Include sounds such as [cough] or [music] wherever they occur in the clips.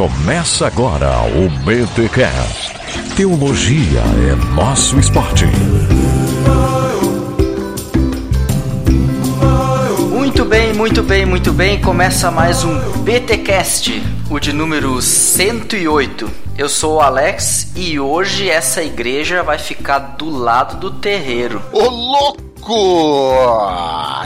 Começa agora o BTCast. Teologia é nosso esporte. Muito bem, muito bem, muito bem. Começa mais um BTcast, o de número 108. Eu sou o Alex e hoje essa igreja vai ficar do lado do terreiro. Ô louco!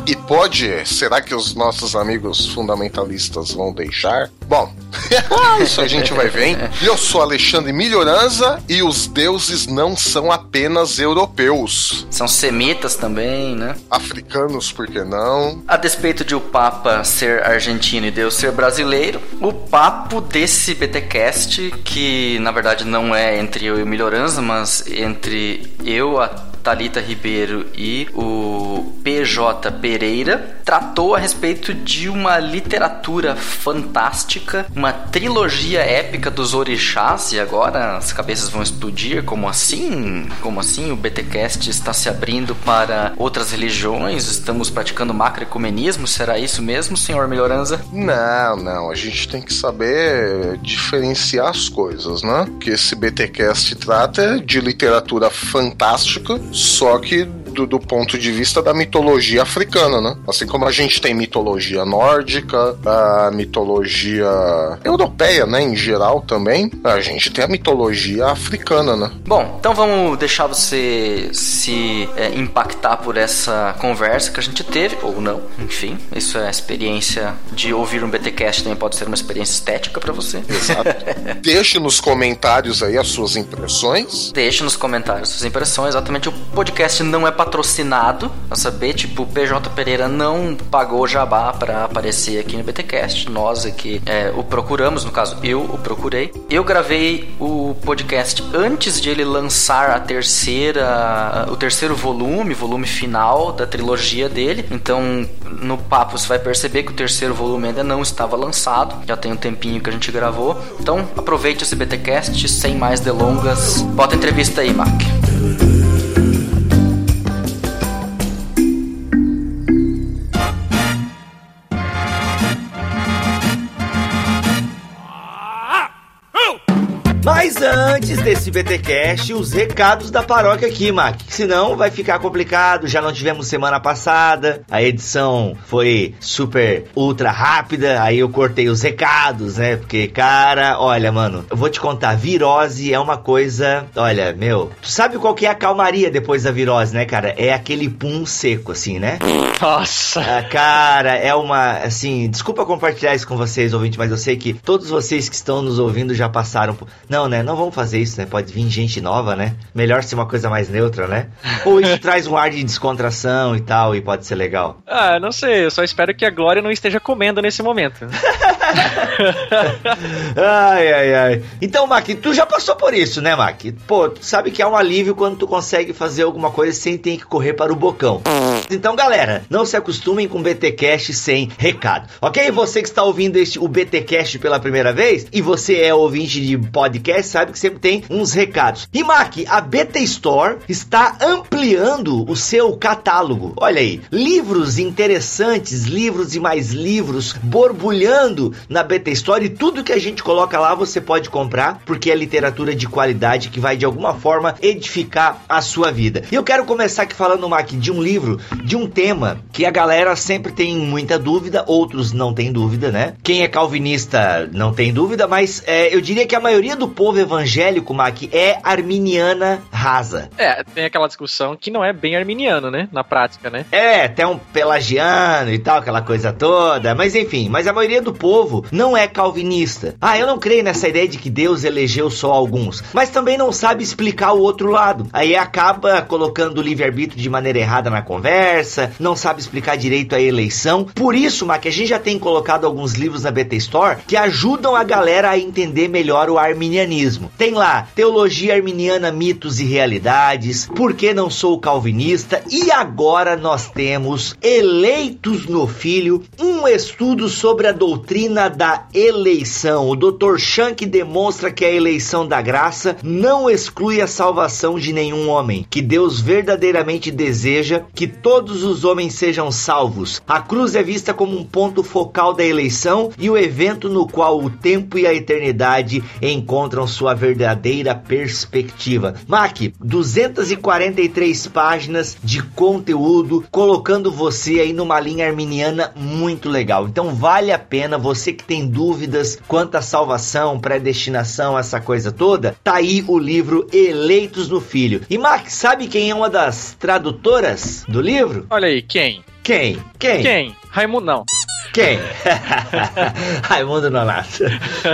E pode? Será que os nossos amigos fundamentalistas vão deixar? Bom, [laughs] isso a gente vai ver, hein? Eu sou Alexandre Melhoranza e os deuses não são apenas europeus. São semitas também, né? Africanos, por que não? A despeito de o Papa ser argentino e Deus ser brasileiro, o papo desse BTcast, que na verdade não é entre eu e o Melhoranza, mas entre eu, a Talita Ribeiro e o PJ Pereira, tratou a respeito de uma literatura fantástica, uma trilogia épica dos orixás, e agora as cabeças vão explodir, como assim? Como assim o BTcast está se abrindo para outras religiões? Estamos praticando macroecumenismo? Será isso mesmo, senhor Melhoranza? Não, não, a gente tem que saber diferenciar as coisas, né? Que esse BTcast trata de literatura fantástica, só que do, do, ponto de vista da mitologia africana, né? Assim como a gente tem mitologia nórdica, a mitologia europeia, né, em geral também, a gente tem a mitologia africana, né? Bom, então vamos deixar você se é, impactar por essa conversa que a gente teve, ou não, enfim, isso é a experiência de ouvir um BTcast também pode ser uma experiência estética para você. Exato. [laughs] Deixe nos comentários aí as suas impressões. Deixe nos comentários suas impressões, exatamente o podcast não é patrocinado, pra saber, tipo, o PJ Pereira não pagou jabá para aparecer aqui no BTcast. Nós aqui é, o procuramos, no caso, eu o procurei. Eu gravei o podcast antes de ele lançar a terceira, o terceiro volume, volume final da trilogia dele. Então, no papo você vai perceber que o terceiro volume ainda não estava lançado. Já tem um tempinho que a gente gravou. Então, aproveite esse BTcast sem mais delongas. Bota a entrevista aí, Mark. Mas antes desse BTcast, os recados da paróquia aqui, Mac. Senão vai ficar complicado. Já não tivemos semana passada. A edição foi super ultra rápida. Aí eu cortei os recados, né? Porque, cara, olha, mano, eu vou te contar. Virose é uma coisa. Olha, meu. Tu sabe qual que é a calmaria depois da virose, né, cara? É aquele pum seco, assim, né? Nossa. Ah, cara, é uma. Assim, desculpa compartilhar isso com vocês, ouvintes, mas eu sei que todos vocês que estão nos ouvindo já passaram por. Não, né? Não vamos fazer isso, né? Pode vir gente nova, né? Melhor ser uma coisa mais neutra, né? Ou isso [laughs] traz um ar de descontração e tal, e pode ser legal. Ah, não sei. Eu só espero que a Glória não esteja comendo nesse momento. [laughs] ai, ai, ai. Então, Mac, tu já passou por isso, né, Mac? Pô, tu sabe que é um alívio quando tu consegue fazer alguma coisa sem ter que correr para o bocão. Então, galera, não se acostumem com BTcast sem recado, ok? Você que está ouvindo este, o BTcast pela primeira vez e você é ouvinte de podcast, sabe que sempre tem uns recados. E Mac, a BT Store está ampliando o seu catálogo. Olha aí, livros interessantes, livros e mais livros borbulhando na BT Store e tudo que a gente coloca lá você pode comprar porque é literatura de qualidade que vai de alguma forma edificar a sua vida. E eu quero começar aqui falando, Mac, de um livro, de um tema que a galera sempre tem muita dúvida, outros não tem dúvida, né? Quem é calvinista não tem dúvida, mas é, eu diria que a maioria do povo evangélico, Mac, é arminiana rasa. É, tem aquela discussão que não é bem arminiano, né? Na prática, né? É, tem um pelagiano e tal, aquela coisa toda, mas enfim, mas a maioria do povo não é calvinista. Ah, eu não creio nessa ideia de que Deus elegeu só alguns, mas também não sabe explicar o outro lado. Aí acaba colocando o livre-arbítrio de maneira errada na conversa, não sabe explicar direito a eleição. Por isso, Mac, a gente já tem colocado alguns livros na BT Store que ajudam a galera a entender melhor o arminianismo. Tem lá Teologia Arminiana, Mitos e Realidades, Por que não sou calvinista? E agora nós temos Eleitos no Filho, um estudo sobre a doutrina da eleição. O Dr. Shank demonstra que a eleição da graça não exclui a salvação de nenhum homem, que Deus verdadeiramente deseja que todos todos os homens sejam salvos. A cruz é vista como um ponto focal da eleição e o evento no qual o tempo e a eternidade encontram sua verdadeira perspectiva. Mac, 243 páginas de conteúdo colocando você aí numa linha arminiana muito legal. Então vale a pena você que tem dúvidas quanto à salvação, predestinação, essa coisa toda, tá aí o livro Eleitos no Filho. E Mac, sabe quem é uma das tradutoras do livro? Olha aí, quem? Quem? Quem? Quem? Raimundo não. Quem? [laughs] Raimundo Nonato.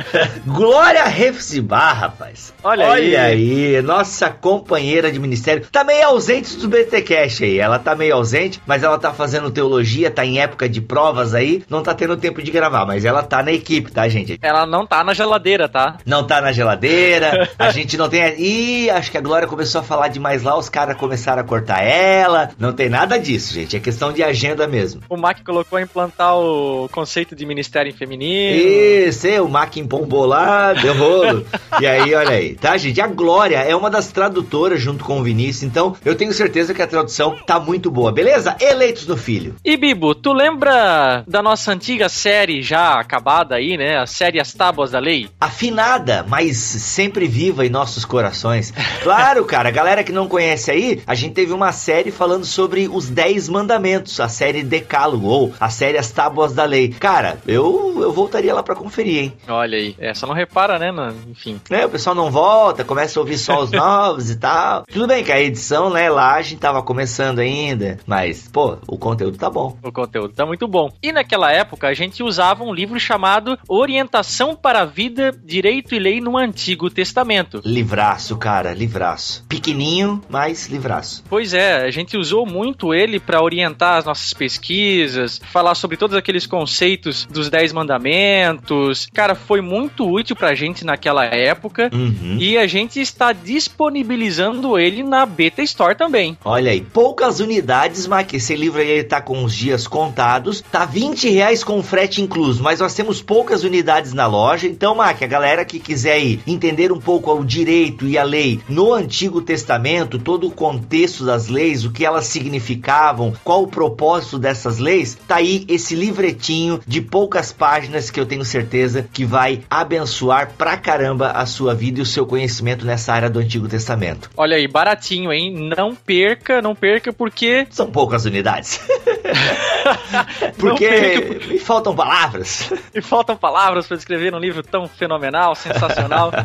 [laughs] Glória Refsibá, rapaz. Olha, Olha aí. aí. nossa companheira de ministério. Tá meio ausente do BTcast aí. Ela tá meio ausente, mas ela tá fazendo teologia, tá em época de provas aí. Não tá tendo tempo de gravar, mas ela tá na equipe, tá, gente? Ela não tá na geladeira, tá? Não tá na geladeira, [laughs] a gente não tem. Ih, acho que a Glória começou a falar demais lá, os caras começaram a cortar ela. Não tem nada disso, gente. É questão de agenda mesmo. O Mac colocou a implantar o conceito de ministério feminino. Isso, é, o Mac empombou lá, deu rolo. e aí, olha aí, tá, gente? A Glória é uma das tradutoras junto com o Vinícius, então eu tenho certeza que a tradução tá muito boa, beleza? Eleitos no Filho. E Bibo, tu lembra da nossa antiga série já acabada aí, né? A série As Tábuas da Lei? Afinada, mas sempre viva em nossos corações. Claro, cara, a galera que não conhece aí, a gente teve uma série falando sobre os 10 mandamentos, a série Decálogo, ou a série As Tábuas da Lei. Cara, eu, eu voltaria lá pra conferir, hein? Olha aí. É, só não repara, né? no- enfim. né, o pessoal não volta, começa a ouvir só os [laughs] novos e tal. Tudo bem que a edição, né, lá a gente tava começando ainda, mas, pô, o conteúdo tá bom. O conteúdo tá muito bom. E naquela época a gente usava um livro chamado Orientação para a Vida, Direito e Lei no Antigo Testamento. Livraço, cara, livraço. Pequenininho, mas livraço. Pois é, a gente usou muito ele para orientar as nossas pesquisas, falar sobre todos aqueles conceitos dos Dez Mandamentos. Cara, foi muito útil pra gente naquela época. Uhum. E a gente está disponibilizando ele na Beta Store também. Olha aí, poucas unidades, Mac. Esse livro aí tá com os dias contados. Tá 20 reais com frete incluso, mas nós temos poucas unidades na loja. Então, Mac, a galera que quiser aí entender um pouco o direito e a lei no Antigo Testamento, todo o contexto das leis, o que elas significavam, qual o propósito dessas leis, tá aí esse livretinho de poucas páginas que eu tenho certeza que vai abençoar pra caramba a sua vida e o seu conhecimento nessa área do Antigo Testamento. Olha aí, baratinho, hein? Não perca, não perca, porque São poucas unidades. [laughs] [laughs] Porque me faltam palavras. E faltam palavras para descrever um livro tão fenomenal, sensacional. [laughs]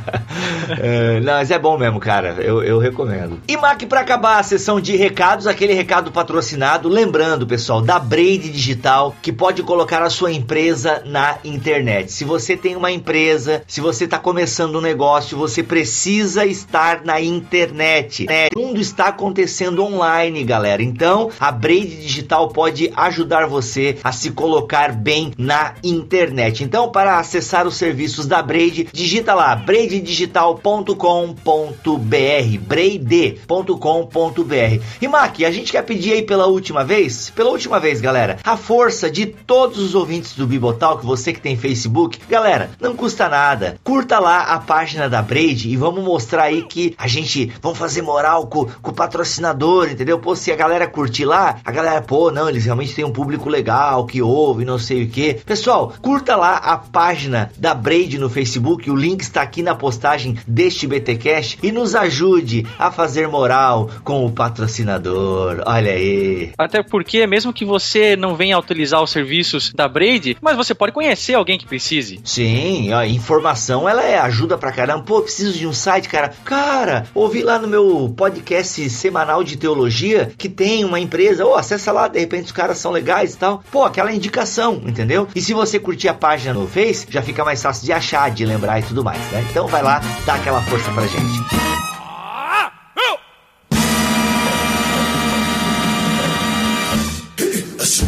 É, não, mas é bom mesmo, cara. Eu, eu recomendo. E Mac, pra acabar a sessão de recados, aquele recado patrocinado. Lembrando, pessoal, da Braid Digital, que pode colocar a sua empresa na internet. Se você tem uma empresa, se você está começando um negócio, você precisa estar na internet. né? O mundo está acontecendo online, galera. Então, a Braid Digital pode ajudar você a se colocar bem na internet. Então, para acessar os serviços da Braid, digita lá braiddigital.com.br, braid.com.br. E Mac, a gente quer pedir aí pela última vez, pela última vez, galera, a força de todos os ouvintes do Bibotalk, você que tem Facebook, galera, não custa nada. Curta lá a página da Braid e vamos mostrar aí que a gente vamos fazer moral com, com o patrocinador, entendeu? Pô, se a galera curtir lá, a galera, pô, não, eles realmente têm um público legal que ouve, não sei o que. Pessoal, curta lá a página da Braid no Facebook, o link está aqui na postagem deste BTcast e nos ajude a fazer moral com o patrocinador. Olha aí. Até porque, mesmo que você não venha a utilizar os serviços da Braid, mas você pode conhecer alguém que precise. Sim, ó, informação ela é ajuda pra caramba. Pô, preciso de um site, cara. Cara, ouvi lá no meu podcast semanal de teologia que tem uma empresa. Ô, acessa lá, de repente os caras são legais e tal. Pô, aquela indicação, entendeu? E se você curtir a página no Face, já fica mais fácil de achar, de lembrar e tudo mais, né? Então vai lá, dá aquela força pra gente. Esse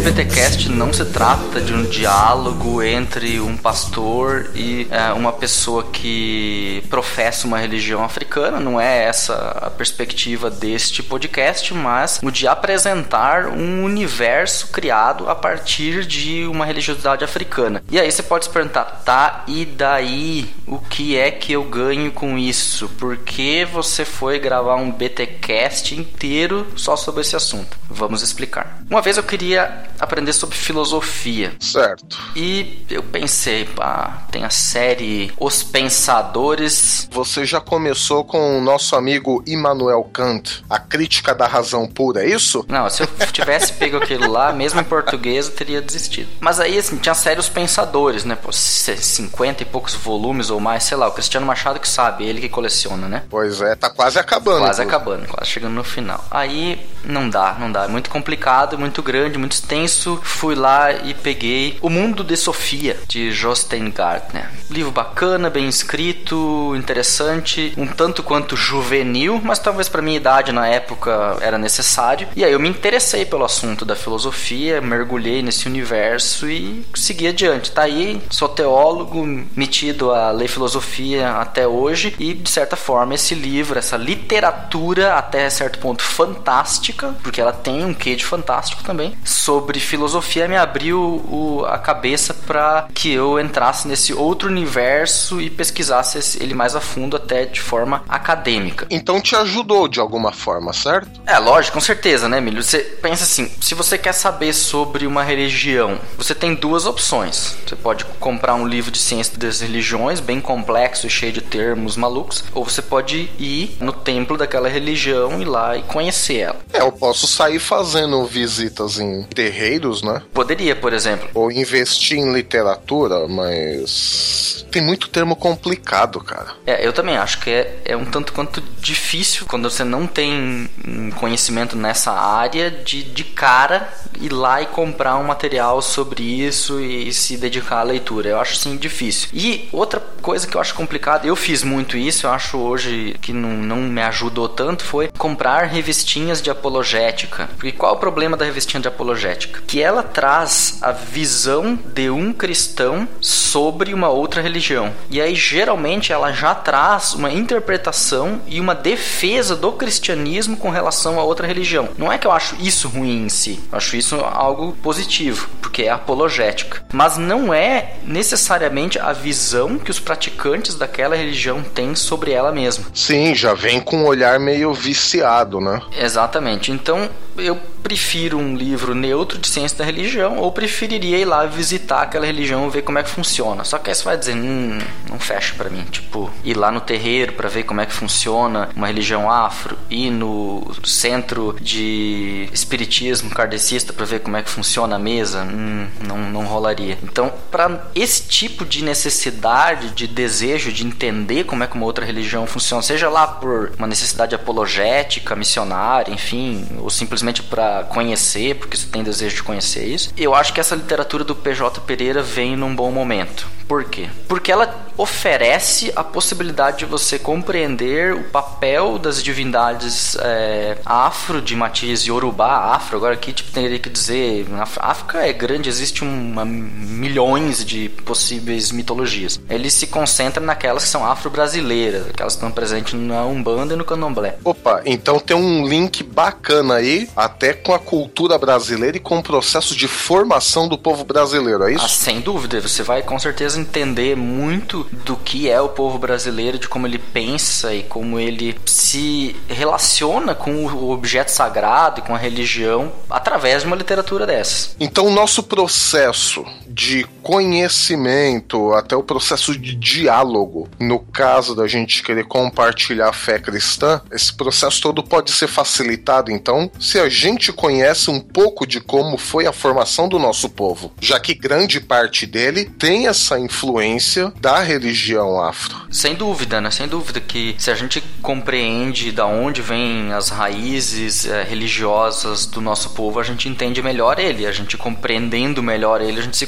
esse BTcast não se trata de um diálogo entre um pastor e é, uma pessoa que professa uma religião africana, não é essa a perspectiva deste podcast, mas o de apresentar um universo criado a partir de uma religiosidade africana. E aí você pode se perguntar, tá, e daí o que é que eu ganho com isso? Por que você foi gravar um BTcast inteiro só sobre esse assunto? Vamos explicar. Uma vez eu queria aprender sobre filosofia. Certo. E eu pensei, pá, tem a série Os Pensadores. Você já começou com o nosso amigo Immanuel Kant, a crítica da razão pura, é isso? Não, se eu tivesse pego aquilo lá, mesmo em português, eu teria desistido. Mas aí, assim, tinha a série Os Pensadores, né? Pô, 50 e poucos volumes ou mais, sei lá, o Cristiano Machado que sabe, ele que coleciona, né? Pois é, tá quase acabando. Quase inclusive. acabando, quase chegando no final. Aí, não dá, não dá. É muito complicado, muito grande, muito extenso. Fui lá e peguei O Mundo de Sofia, de Jostein Gartner. Livro bacana, bem escrito, interessante, um tanto quanto juvenil, mas talvez para minha idade na época era necessário. E aí eu me interessei pelo assunto da filosofia, mergulhei nesse universo e segui adiante. Tá aí, sou teólogo, metido a ler filosofia até hoje e de certa forma esse livro, essa literatura até certo ponto fantástica, porque ela tem um quê de fantástico também, sobre filosofia me abriu o, a cabeça para que eu entrasse nesse outro universo e pesquisasse ele mais a fundo até de forma acadêmica. Então te ajudou de alguma forma, certo? É, lógico, com certeza, né, Milho? Você pensa assim, se você quer saber sobre uma religião, você tem duas opções. Você pode comprar um livro de ciência das religiões, bem complexo e cheio de termos malucos, ou você pode ir no templo daquela religião, ir lá e conhecer ela. É, eu posso sair fazendo visitas em terreiros, né? Poderia, por exemplo. Ou investir em literatura, mas tem muito termo complicado, cara. É, eu também acho que é, é um tanto quanto difícil quando você não tem conhecimento nessa área de, de cara ir lá e comprar um material sobre isso e se dedicar à leitura. Eu acho assim difícil. E outra coisa que eu acho complicada, eu fiz muito isso, eu acho hoje que não, não me ajudou tanto, foi comprar revistinhas de apologética. Porque qual é o problema da revistinha de apologética? Que ela traz a visão de um cristão sobre uma outra religião. E aí geralmente ela já traz uma interpretação e uma defesa do cristianismo com relação a outra religião. Não é que eu acho isso ruim em si, eu acho isso algo positivo, porque é apologética. Mas não é necessariamente a visão que os praticantes daquela religião têm sobre ela mesma. Sim, já vem com um olhar meio viciado, né? Exatamente. Então, eu prefiro um livro neutro de ciência da religião ou preferiria ir lá visitar aquela religião ver como é que funciona. Só que aí você vai dizer, hum, não fecha para mim. Tipo, ir lá no terreiro para ver como é que funciona uma religião afro, ir no centro de espiritismo kardecista para ver como é que funciona a mesa, hum, não, não rolaria. Então, para esse tipo de necessidade, de desejo de entender como é que uma outra religião funciona, seja lá por uma necessidade apologética, missionária, enfim, ou simplesmente para conhecer, porque você tem desejo de conhecer isso, eu acho que essa literatura do PJ Pereira vem num bom momento. Por quê? Porque ela oferece a possibilidade de você compreender o papel das divindades é, afro, de matiz yorubá, afro, agora aqui tipo, teria que dizer, a África é grande, existe uma, milhões de possíveis mitologias. Ele se concentra naquelas que são afro-brasileiras, aquelas que estão presentes na Umbanda e no Candomblé. Opa, então tem um link bacana aí, até com a cultura brasileira e com o processo de formação do povo brasileiro, é isso? Ah, sem dúvida, você vai com certeza entender muito do que é o povo brasileiro, de como ele pensa e como ele se relaciona com o objeto sagrado e com a religião através de uma literatura dessa. Então, o nosso processo de conhecimento, até o processo de diálogo, no caso da gente querer compartilhar a fé cristã, esse processo todo pode ser facilitado, então, se a gente conhece um pouco de como foi a formação do nosso povo, já que grande parte dele tem essa influência da religião afro. Sem dúvida, né? Sem dúvida que se a gente compreende da onde vêm as raízes é, religiosas do nosso povo, a gente entende melhor ele. A gente compreendendo melhor ele, a gente se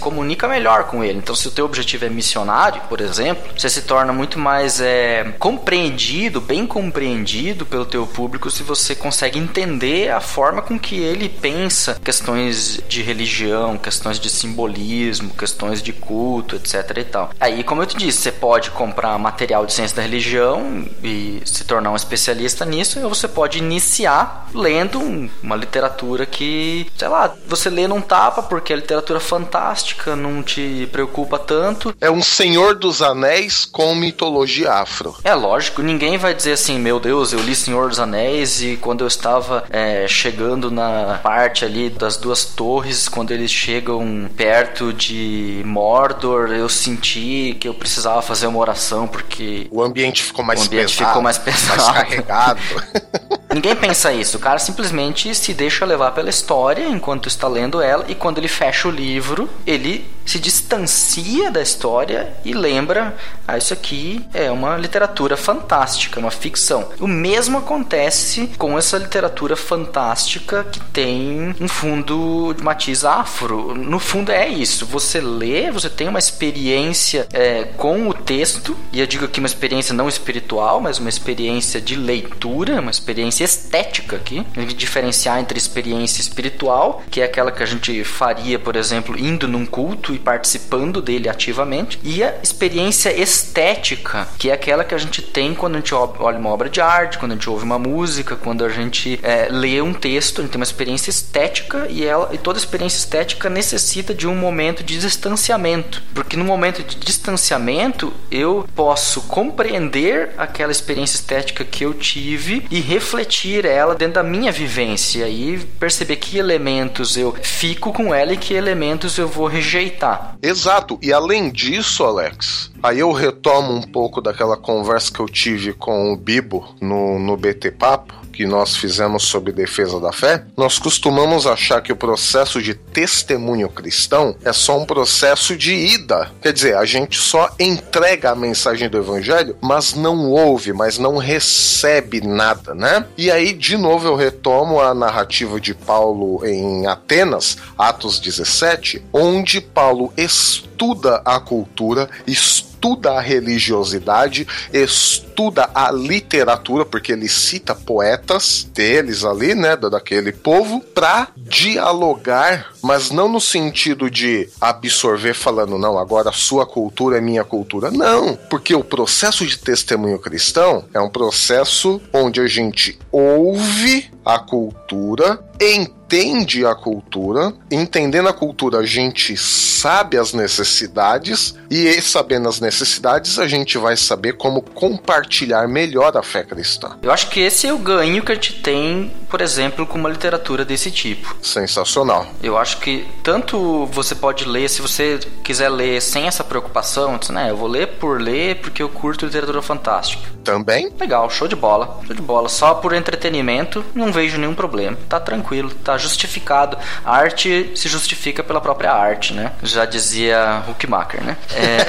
melhor com ele. Então, se o teu objetivo é missionário, por exemplo, você se torna muito mais é, compreendido, bem compreendido pelo teu público se você consegue entender a forma com que ele pensa questões de religião, questões de simbolismo, questões de culto, etc e tal. Aí, como eu te disse, você pode comprar material de ciência da religião e se tornar um especialista nisso, ou você pode iniciar lendo uma literatura que, sei lá, você lê não tapa porque a literatura fantástica não te preocupa tanto. É um Senhor dos Anéis com mitologia afro. É lógico, ninguém vai dizer assim, meu Deus, eu li Senhor dos Anéis e quando eu estava é, chegando na parte ali das duas torres, quando eles chegam perto de Mordor, eu senti que eu precisava fazer uma oração porque o ambiente ficou mais o ambiente pesado, ficou mais pesado, mais carregado. [laughs] Ninguém pensa isso. O cara simplesmente se deixa levar pela história enquanto está lendo ela e quando ele fecha o livro, ele yi se distancia da história e lembra, ah, isso aqui é uma literatura fantástica, uma ficção. O mesmo acontece com essa literatura fantástica que tem um fundo de matiz afro. No fundo é isso. Você lê, você tem uma experiência é, com o texto, e eu digo aqui uma experiência não espiritual, mas uma experiência de leitura, uma experiência estética aqui. A gente diferenciar entre experiência espiritual, que é aquela que a gente faria, por exemplo, indo num culto e participando dele ativamente, e a experiência estética, que é aquela que a gente tem quando a gente olha uma obra de arte, quando a gente ouve uma música, quando a gente é, lê um texto, a gente tem uma experiência estética e, ela, e toda experiência estética necessita de um momento de distanciamento, porque no momento de distanciamento eu posso compreender aquela experiência estética que eu tive e refletir ela dentro da minha vivência. E perceber que elementos eu fico com ela e que elementos eu vou rejeitar. Exato. E além disso, Alex, aí eu retomo um pouco daquela conversa que eu tive com o Bibo no, no BT Papo que nós fizemos sobre defesa da fé, nós costumamos achar que o processo de testemunho cristão é só um processo de ida. Quer dizer, a gente só entrega a mensagem do evangelho, mas não ouve, mas não recebe nada, né? E aí, de novo, eu retomo a narrativa de Paulo em Atenas, Atos 17, onde Paulo estuda a cultura, estuda estuda a religiosidade, estuda a literatura, porque ele cita poetas deles ali, né, daquele povo, para dialogar, mas não no sentido de absorver falando, não, agora a sua cultura é minha cultura. Não, porque o processo de testemunho cristão é um processo onde a gente ouve a cultura, entende a cultura, entendendo a cultura a gente sabe as necessidades e sabendo as necessidades a gente vai saber como compartilhar melhor a fé cristã. Eu acho que esse é o ganho que a gente tem, por exemplo, com uma literatura desse tipo. Sensacional. Eu acho que tanto você pode ler, se você quiser ler sem essa preocupação, né, eu vou ler por ler porque eu curto literatura fantástica. Também? Legal, show de bola. Show de bola. Só por entretenimento, não vejo nenhum problema. Tá tranquilo, tá justificado. A arte se justifica pela própria arte, né? Já dizia Huckmacher, né? É...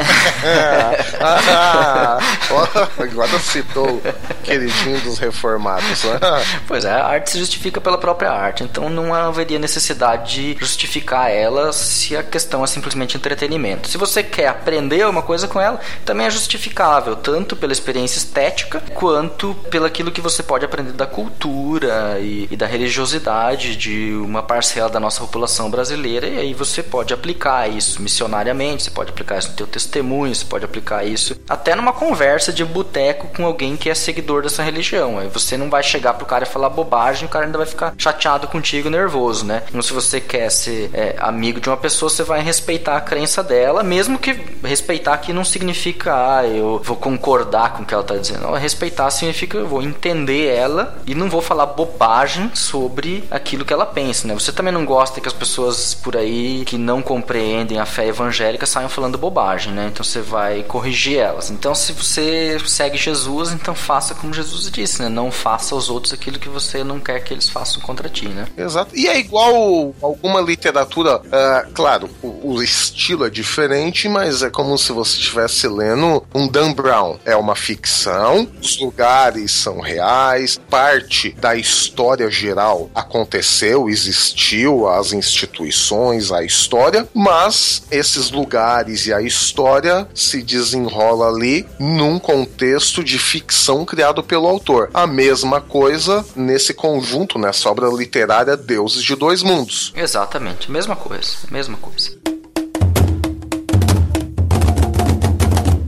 [laughs] ah, agora citou o queridinho dos reformados, né? Pois é, a arte se justifica pela própria arte, então não haveria necessidade de justificar ela se a questão é simplesmente entretenimento. Se você quer aprender alguma coisa com ela, também é justificável, tanto pela experiência estética quanto pelo aquilo que você pode aprender da cultura e, e da religiosidade de uma parcela da nossa população brasileira, e aí você pode aplicar isso missionariamente, você pode aplicar isso no teu testemunho, você pode aplicar isso até numa conversa de boteco com alguém que é seguidor dessa religião. Aí você não vai chegar pro cara e falar bobagem, o cara ainda vai ficar chateado contigo, nervoso, né? Então se você quer ser é, amigo de uma pessoa, você vai respeitar a crença dela, mesmo que respeitar aqui não significa, ah, eu vou concordar com o que ela tá dizendo. Não, respeitar significa eu vou entender ela e não vou falar bobagem sobre aquilo que ela pensa, né? Você também não gosta que as pessoas por aí que não compreendem a fé evangélica saiam falando bobagem, né? Então você vai corrigir elas. Então se você segue Jesus, então faça como Jesus disse, né? Não faça aos outros aquilo que você não quer que eles façam contra ti, né? Exato. E é igual alguma literatura, uh, claro, o o estilo é diferente, mas é como se você estivesse lendo um Dan Brown. É uma ficção, os lugares são reais, parte da história geral aconteceu, existiu, as instituições, a história, mas esses lugares e a história se desenrola ali num contexto de ficção criado pelo autor. A mesma coisa nesse conjunto, nessa obra literária Deuses de Dois Mundos. Exatamente, mesma coisa, mesma coisa.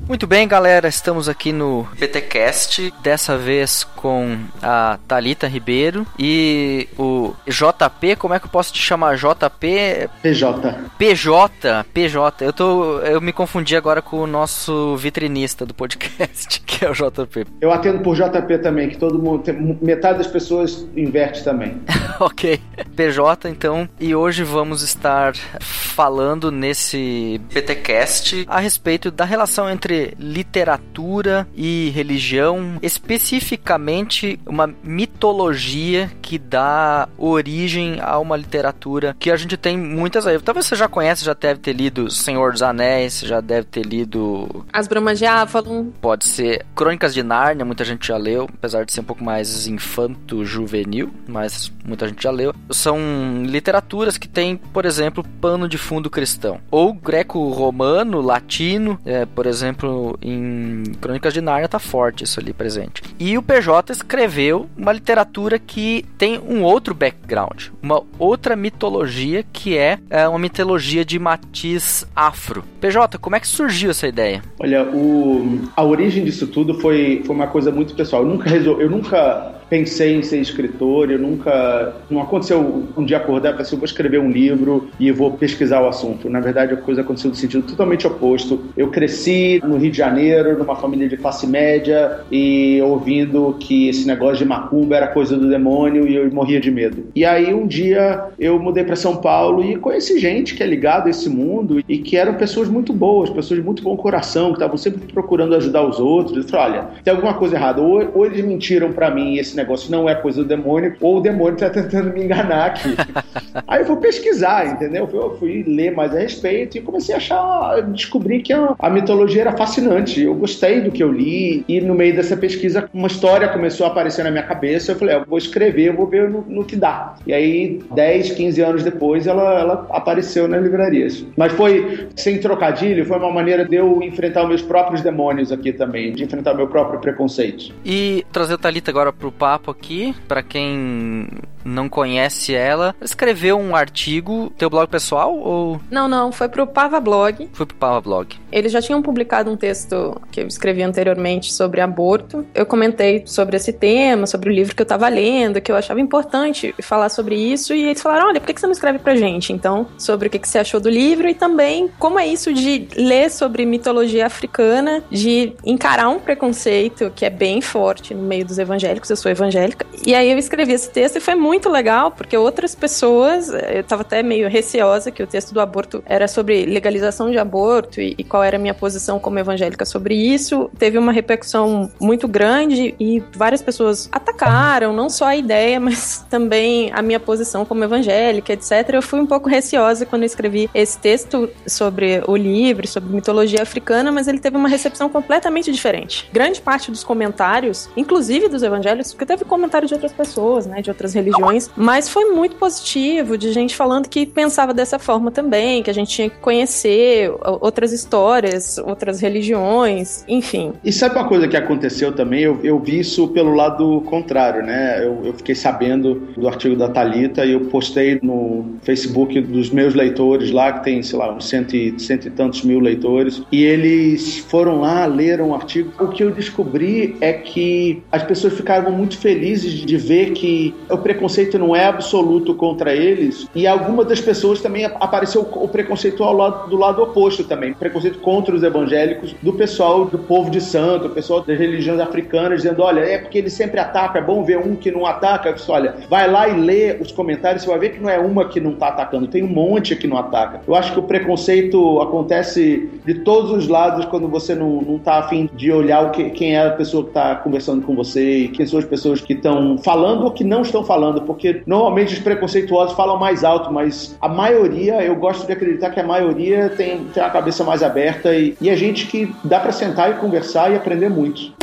Muito bem, galera, estamos aqui no BTcast, dessa vez com a Talita Ribeiro e o JP, como é que eu posso te chamar? JP? PJ. PJ, PJ. Eu tô eu me confundi agora com o nosso vitrinista do podcast, [laughs] que é o JP. Eu atendo por JP também, que todo mundo metade das pessoas inverte também. [laughs] OK. PJ então, e hoje vamos estar falando nesse BTcast a respeito da relação entre literatura e religião, especificamente uma mitologia que dá origem a uma literatura que a gente tem muitas aí. Talvez você já conhece, já deve ter lido Senhor dos Anéis, já deve ter lido As Bramas de Avalon. Pode ser Crônicas de Nárnia, muita gente já leu, apesar de ser um pouco mais infanto-juvenil, mas muita gente já leu. São literaturas que têm, por exemplo, pano de fundo cristão. Ou greco-romano, latino, é, por exemplo, em Crônicas de Nárnia tá forte isso ali presente. E o PJ escreveu uma literatura que tem um outro background, uma outra mitologia que é, é uma mitologia de matiz afro. PJ, como é que surgiu essa ideia? Olha, o, a origem disso tudo foi, foi uma coisa muito pessoal. Eu nunca, eu nunca pensei em ser escritor, eu nunca. Não aconteceu um dia acordar para assim, eu vou escrever um livro e vou pesquisar o assunto. Na verdade, a coisa aconteceu no sentido totalmente oposto. Eu cresci no Rio de Janeiro, numa família de classe média, e ouvindo que esse negócio de macumba era coisa do demônio e eu morria de medo. E aí um dia eu mudei para São Paulo e conheci gente que é ligada a esse mundo e que eram pessoas muito boas, pessoas de muito bom coração, que estavam sempre procurando ajudar os outros. Eu falei, olha, tem alguma coisa errada. Ou, ou eles mentiram para mim esse negócio não é coisa do demônio, ou o demônio está tentando me enganar aqui. [laughs] Aí eu fui pesquisar, entendeu? Eu fui ler mais a respeito e comecei a achar, descobri que a, a mitologia era fascinante. Eu gostei do que eu li e no meio dessa pesquisa uma história começou a aparecer na minha cabeça. Eu falei, eu vou escrever, eu vou ver no, no que dá. E aí, 10, 15 anos depois, ela, ela apareceu nas livrarias. Mas foi, sem trocadilho, foi uma maneira de eu enfrentar os meus próprios demônios aqui também, de enfrentar o meu próprio preconceito. E trazer o Thalita agora pro papo aqui, para quem não conhece ela, escreveu um artigo, teu blog pessoal ou Não, não, foi pro Pava Blog. Foi pro Pava Blog. Eles já tinham publicado um texto que eu escrevi anteriormente sobre aborto. Eu comentei sobre esse tema, sobre o livro que eu tava lendo, que eu achava importante falar sobre isso e eles falaram: "Olha, por que você não escreve pra gente?" Então, sobre o que você achou do livro e também como é isso de ler sobre mitologia africana, de encarar um preconceito que é bem forte no meio dos evangélicos. Eu sou evangélica. E aí eu escrevi esse texto e foi muito legal, porque outras pessoas, eu tava até meio receosa que o texto do aborto era sobre legalização de aborto e, e qual era a minha posição como evangélica sobre isso. Teve uma repercussão muito grande e várias pessoas atacaram, não só a ideia, [laughs] mas também a minha posição como evangélica, etc. Eu fui um pouco receosa quando escrevi esse texto sobre o livro, sobre mitologia africana, mas ele teve uma recepção completamente diferente. Grande parte dos comentários, inclusive dos evangélicos, porque teve comentário de outras pessoas, né, de outras religiões, mas foi muito positivo, de gente falando que pensava dessa forma também, que a gente tinha que conhecer outras histórias, outras religiões, enfim. E sabe uma coisa que aconteceu também? Eu, eu vi isso pelo lado contrário, né? Eu, eu fiquei sabendo do artigo da Talita e eu postei no Facebook dos meus leitores lá, que tem, sei lá, uns cento e, cento e tantos mil leitores, e eles foram lá, leram o artigo. O que eu descobri é que as pessoas ficaram muito felizes de ver que o preconceito não é absoluto contra eles, e algumas das pessoas também apareceu o preconceito ao lado, do lado oposto também, preconceito contra os evangélicos, do pessoal do povo de santo, pessoal das religiões africanas, dizendo, olha, é porque ele sempre ataca, é bom ver um que não ataca. Disse, olha, vai lá e lê os comentários, você vai ver que não é uma que não está atacando, tem um monte que não ataca. Eu acho que o preconceito acontece de todos os lados quando você não, não tá afim de olhar o que, quem é a pessoa que está conversando com você e quem são as pessoas que estão falando ou que não estão falando. porque normalmente os preconceituosos falam mais alto, mas a maioria, eu gosto de acreditar que a maioria tem, tem a cabeça mais aberta e, e é gente que dá para sentar e conversar e aprender muito.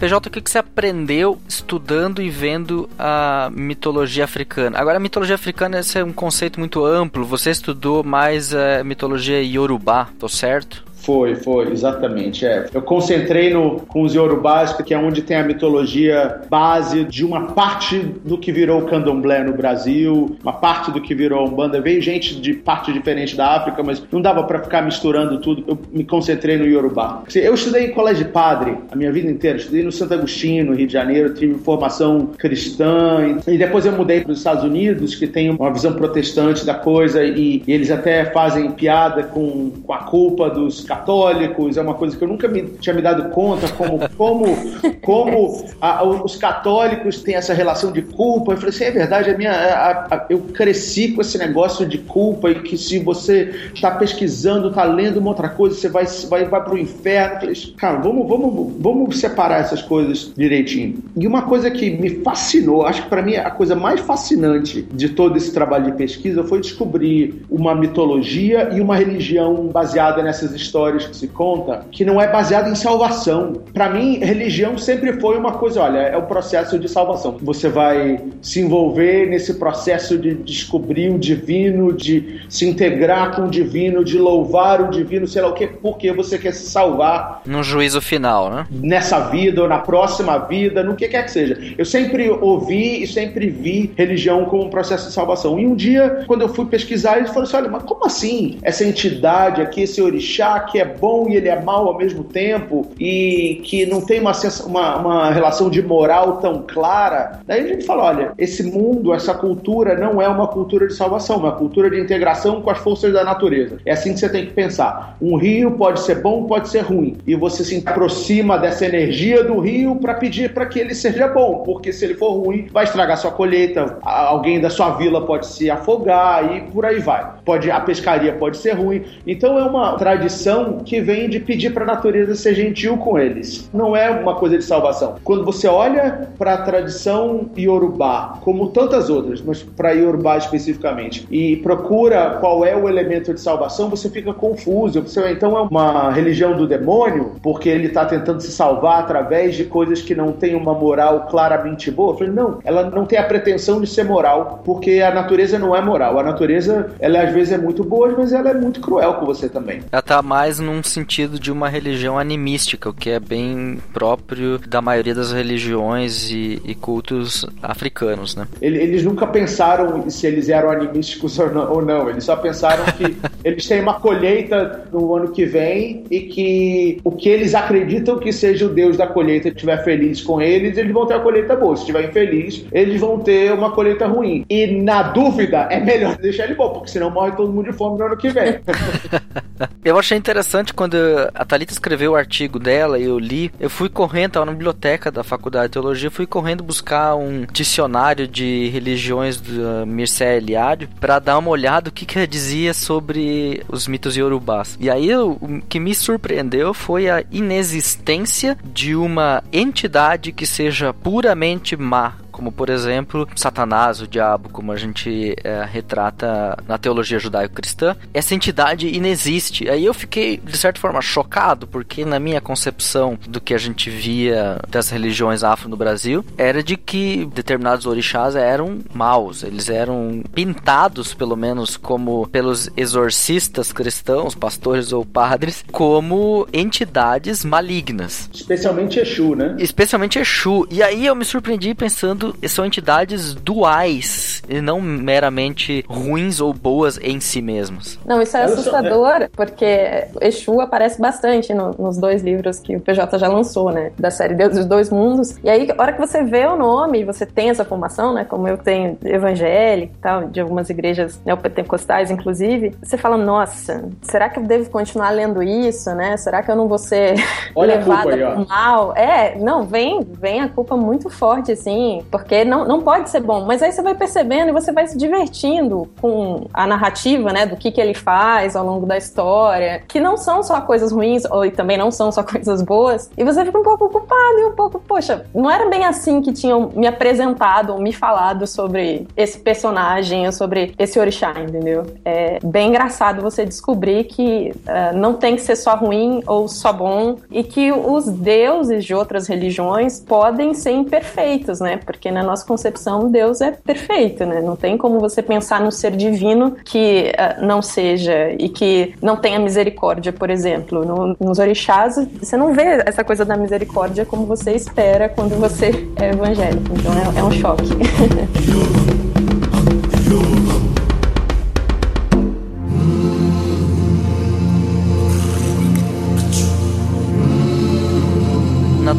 PJ, o que você aprendeu estudando e vendo a mitologia africana? Agora, a mitologia africana esse é um conceito muito amplo. Você estudou mais a mitologia iorubá, tô certo? Foi, foi, exatamente. É. Eu concentrei no, com os Yorubás, que é onde tem a mitologia base de uma parte do que virou o candomblé no Brasil, uma parte do que virou a Umbanda. Veio gente de parte diferente da África, mas não dava para ficar misturando tudo. Eu me concentrei no Yorubá. Eu estudei em colégio de padre a minha vida inteira. Estudei no Santo Agostinho, no Rio de Janeiro, tive formação cristã. E depois eu mudei para os Estados Unidos, que tem uma visão protestante da coisa, e, e eles até fazem piada com, com a culpa dos católicos, é uma coisa que eu nunca me, tinha me dado conta, como, como, [laughs] como a, os católicos têm essa relação de culpa. Eu falei assim, é verdade, a minha, a, a, eu cresci com esse negócio de culpa e que se você está pesquisando, está lendo uma outra coisa, você vai, vai, vai para o inferno. Eu falei, cara, vamos, vamos, vamos separar essas coisas direitinho. E uma coisa que me fascinou, acho que para mim a coisa mais fascinante de todo esse trabalho de pesquisa foi descobrir uma mitologia e uma religião baseada nessas histórias histórias que se conta que não é baseada em salvação. Para mim, religião sempre foi uma coisa, olha, é o processo de salvação. Você vai se envolver nesse processo de descobrir o divino, de se integrar com o divino, de louvar o divino, sei lá o que, porque você quer se salvar. No juízo final, né? Nessa vida ou na próxima vida, no que quer que seja. Eu sempre ouvi e sempre vi religião como um processo de salvação. E um dia, quando eu fui pesquisar, eles falaram assim: olha, mas como assim? Essa entidade aqui, esse orixá que é bom e ele é mal ao mesmo tempo e que não tem uma, uma, uma relação de moral tão clara. Daí a gente fala: olha, esse mundo, essa cultura não é uma cultura de salvação, é uma cultura de integração com as forças da natureza. É assim que você tem que pensar. Um rio pode ser bom, pode ser ruim. E você se aproxima dessa energia do rio para pedir para que ele seja bom, porque se ele for ruim, vai estragar sua colheita, alguém da sua vila pode se afogar e por aí vai. Pode a pescaria pode ser ruim. Então é uma tradição que vem de pedir para a natureza ser gentil com eles. Não é uma coisa de salvação. Quando você olha para a tradição iorubá, como tantas outras, mas para iorubá especificamente, e procura qual é o elemento de salvação, você fica confuso. Você, então é uma religião do demônio, porque ele está tentando se salvar através de coisas que não têm uma moral claramente boa. Eu falei, não, ela não tem a pretensão de ser moral, porque a natureza não é moral. A natureza, ela às vezes é muito boa, mas ela é muito cruel com você também. Ela tá mais mais num sentido de uma religião animística, o que é bem próprio da maioria das religiões e, e cultos africanos, né? Eles nunca pensaram se eles eram animísticos ou não, eles só pensaram que [laughs] eles têm uma colheita no ano que vem e que o que eles acreditam que seja o Deus da colheita estiver feliz com eles, eles vão ter a colheita boa. Se estiver infeliz, eles vão ter uma colheita ruim. E na dúvida, é melhor [laughs] deixar ele bom, porque senão morre todo mundo de fome no ano que vem. [laughs] Eu achei interessante quando a Thalita escreveu o artigo dela e eu li. Eu fui correndo, tava na biblioteca da Faculdade de Teologia, fui correndo buscar um dicionário de religiões do Mircea Eliade para dar uma olhada o que que ela dizia sobre os mitos iorubás. E aí o que me surpreendeu foi a inexistência de uma entidade que seja puramente má como por exemplo Satanás, o diabo, como a gente é, retrata na teologia judaico-cristã, essa entidade inexiste. Aí eu fiquei, de certa forma, chocado, porque na minha concepção do que a gente via das religiões afro no Brasil, era de que determinados orixás eram maus, eles eram pintados, pelo menos, como pelos exorcistas cristãos, pastores ou padres, como entidades malignas. Especialmente Exu, né? Especialmente Exu. E aí eu me surpreendi pensando são entidades duais e não meramente ruins ou boas em si mesmas. Não, isso é assustador, porque Exu aparece bastante no, nos dois livros que o PJ já lançou, né? Da série Deus dos Dois Mundos. E aí, a hora que você vê o nome, você tem essa formação, né? Como eu tenho evangélico e tal, de algumas igrejas neopentecostais, inclusive, você fala, nossa, será que eu devo continuar lendo isso, né? Será que eu não vou ser Olha [laughs] levada pro mal? É, não, vem, vem a culpa muito forte, assim porque não, não pode ser bom. Mas aí você vai percebendo e você vai se divertindo com a narrativa, né, do que, que ele faz ao longo da história, que não são só coisas ruins, ou e também não são só [laughs] coisas boas, e você fica um pouco ocupado e um pouco, poxa, não era bem assim que tinham me apresentado ou me falado sobre esse personagem ou sobre esse orixá, entendeu? É bem engraçado você descobrir que uh, não tem que ser só ruim ou só bom e que os deuses de outras religiões podem ser imperfeitos, né? Porque na nossa concepção Deus é perfeito, né? Não tem como você pensar no ser divino que uh, não seja e que não tenha misericórdia, por exemplo. No, nos orixás, você não vê essa coisa da misericórdia como você espera quando você é evangélico. Então é, é um choque. [laughs]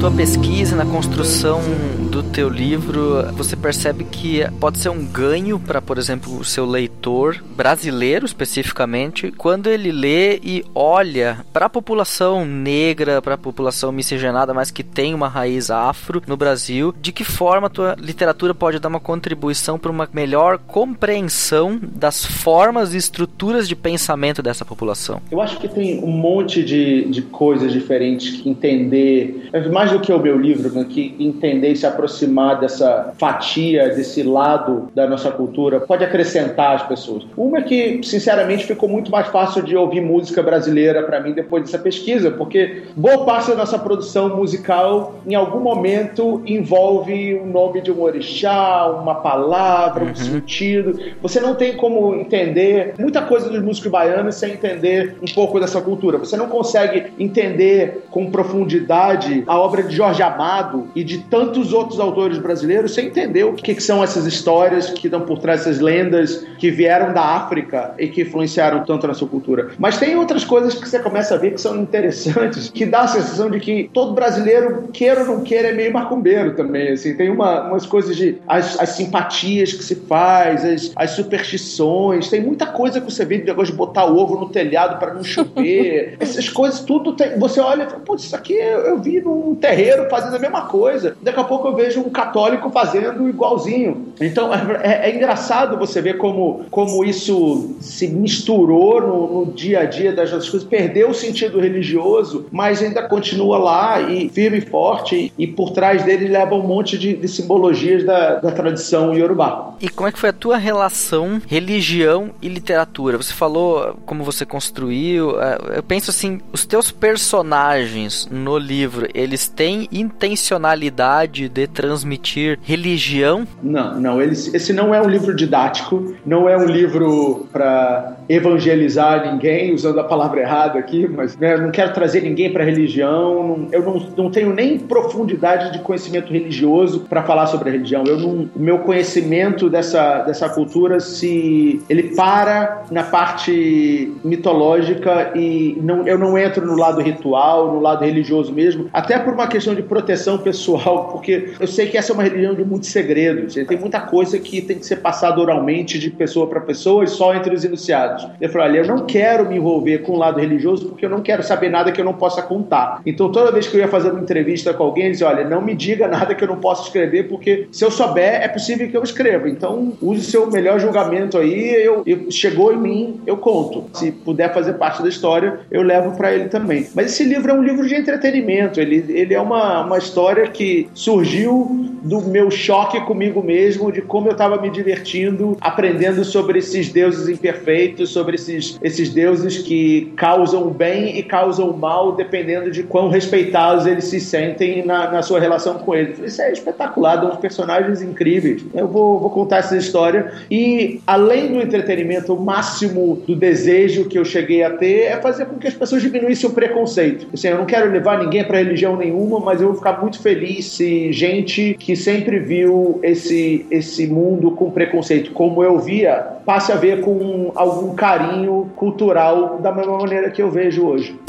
tua pesquisa, na construção do teu livro, você percebe que pode ser um ganho para, por exemplo, o seu leitor brasileiro especificamente, quando ele lê e olha para a população negra, para a população miscigenada, mas que tem uma raiz afro no Brasil, de que forma a tua literatura pode dar uma contribuição para uma melhor compreensão das formas e estruturas de pensamento dessa população? Eu acho que tem um monte de, de coisas diferentes que entender mais do que o meu livro, né, que entender e se aproximar dessa fatia, desse lado da nossa cultura, pode acrescentar às pessoas. Uma é que, sinceramente, ficou muito mais fácil de ouvir música brasileira para mim depois dessa pesquisa, porque boa parte da nossa produção musical, em algum momento, envolve o nome de um orixá, uma palavra, uhum. um sentido. Você não tem como entender muita coisa dos músicos baianos sem entender um pouco dessa cultura. Você não consegue entender com profundidade a obra de Jorge Amado e de tantos outros autores brasileiros sem entender o que, que são essas histórias que estão por trás dessas lendas que vieram da África e que influenciaram tanto na sua cultura. Mas tem outras coisas que você começa a ver que são interessantes, que dá a sensação de que todo brasileiro, queira ou não queira, é meio macumbeiro também. Assim, tem uma, umas coisas de as, as simpatias que se faz, as, as superstições, tem muita coisa que você vê de negócio de botar ovo no telhado para não chover. [laughs] Essas coisas, tudo tem. Você olha e fala, putz, isso aqui eu, eu vi num um terreiro fazendo a mesma coisa. Daqui a pouco eu vejo um católico fazendo igualzinho. Então é, é, é engraçado você ver como, como isso se misturou no, no, dia a dia das outras coisas, perdeu o sentido religioso, mas ainda continua lá e firme e forte, e, por trás dele leva um monte de, de simbologias da, da tradição iorubá. E como é que foi a tua relação religião e literatura? Você falou como você construiu. É, eu penso assim, os teus personagens no livro, eles eles têm intencionalidade de transmitir religião? Não, não. Eles, esse não é um livro didático, não é um livro para evangelizar ninguém, usando a palavra errada aqui, mas né, não quero trazer ninguém para religião. Não, eu não, não tenho nem profundidade de conhecimento religioso para falar sobre a religião. Eu não, o meu conhecimento dessa, dessa cultura se ele para na parte mitológica e não, eu não entro no lado ritual, no lado religioso mesmo, até por uma questão de proteção pessoal, porque eu sei que essa é uma religião de muitos segredos. Tem muita coisa que tem que ser passada oralmente de pessoa para pessoa e só entre os iniciados. Eu falei, olha, eu não quero me envolver com o lado religioso porque eu não quero saber nada que eu não possa contar. Então, toda vez que eu ia fazer uma entrevista com alguém, eu dizia, olha, não me diga nada que eu não possa escrever, porque se eu souber, é possível que eu escreva. Então, use o seu melhor julgamento aí. Eu, eu chegou em mim, eu conto. Se puder fazer parte da história, eu levo para ele também. Mas esse livro é um livro de entretenimento. Ele, ele é uma, uma história que surgiu do meu choque comigo mesmo, de como eu estava me divertindo aprendendo sobre esses deuses imperfeitos, sobre esses, esses deuses que causam bem e causam mal, dependendo de quão respeitados eles se sentem na, na sua relação com eles. Isso é espetacular, uns personagens incríveis. Eu vou, vou contar essa história e, além do entretenimento, o máximo do desejo que eu cheguei a ter é fazer com que as pessoas diminuíssem o preconceito. Assim, eu não quero levar ninguém para religião nenhuma, mas eu vou ficar muito feliz se gente que sempre viu esse, esse mundo com preconceito, como eu via, passe a ver com algum carinho cultural da mesma maneira que eu vejo hoje.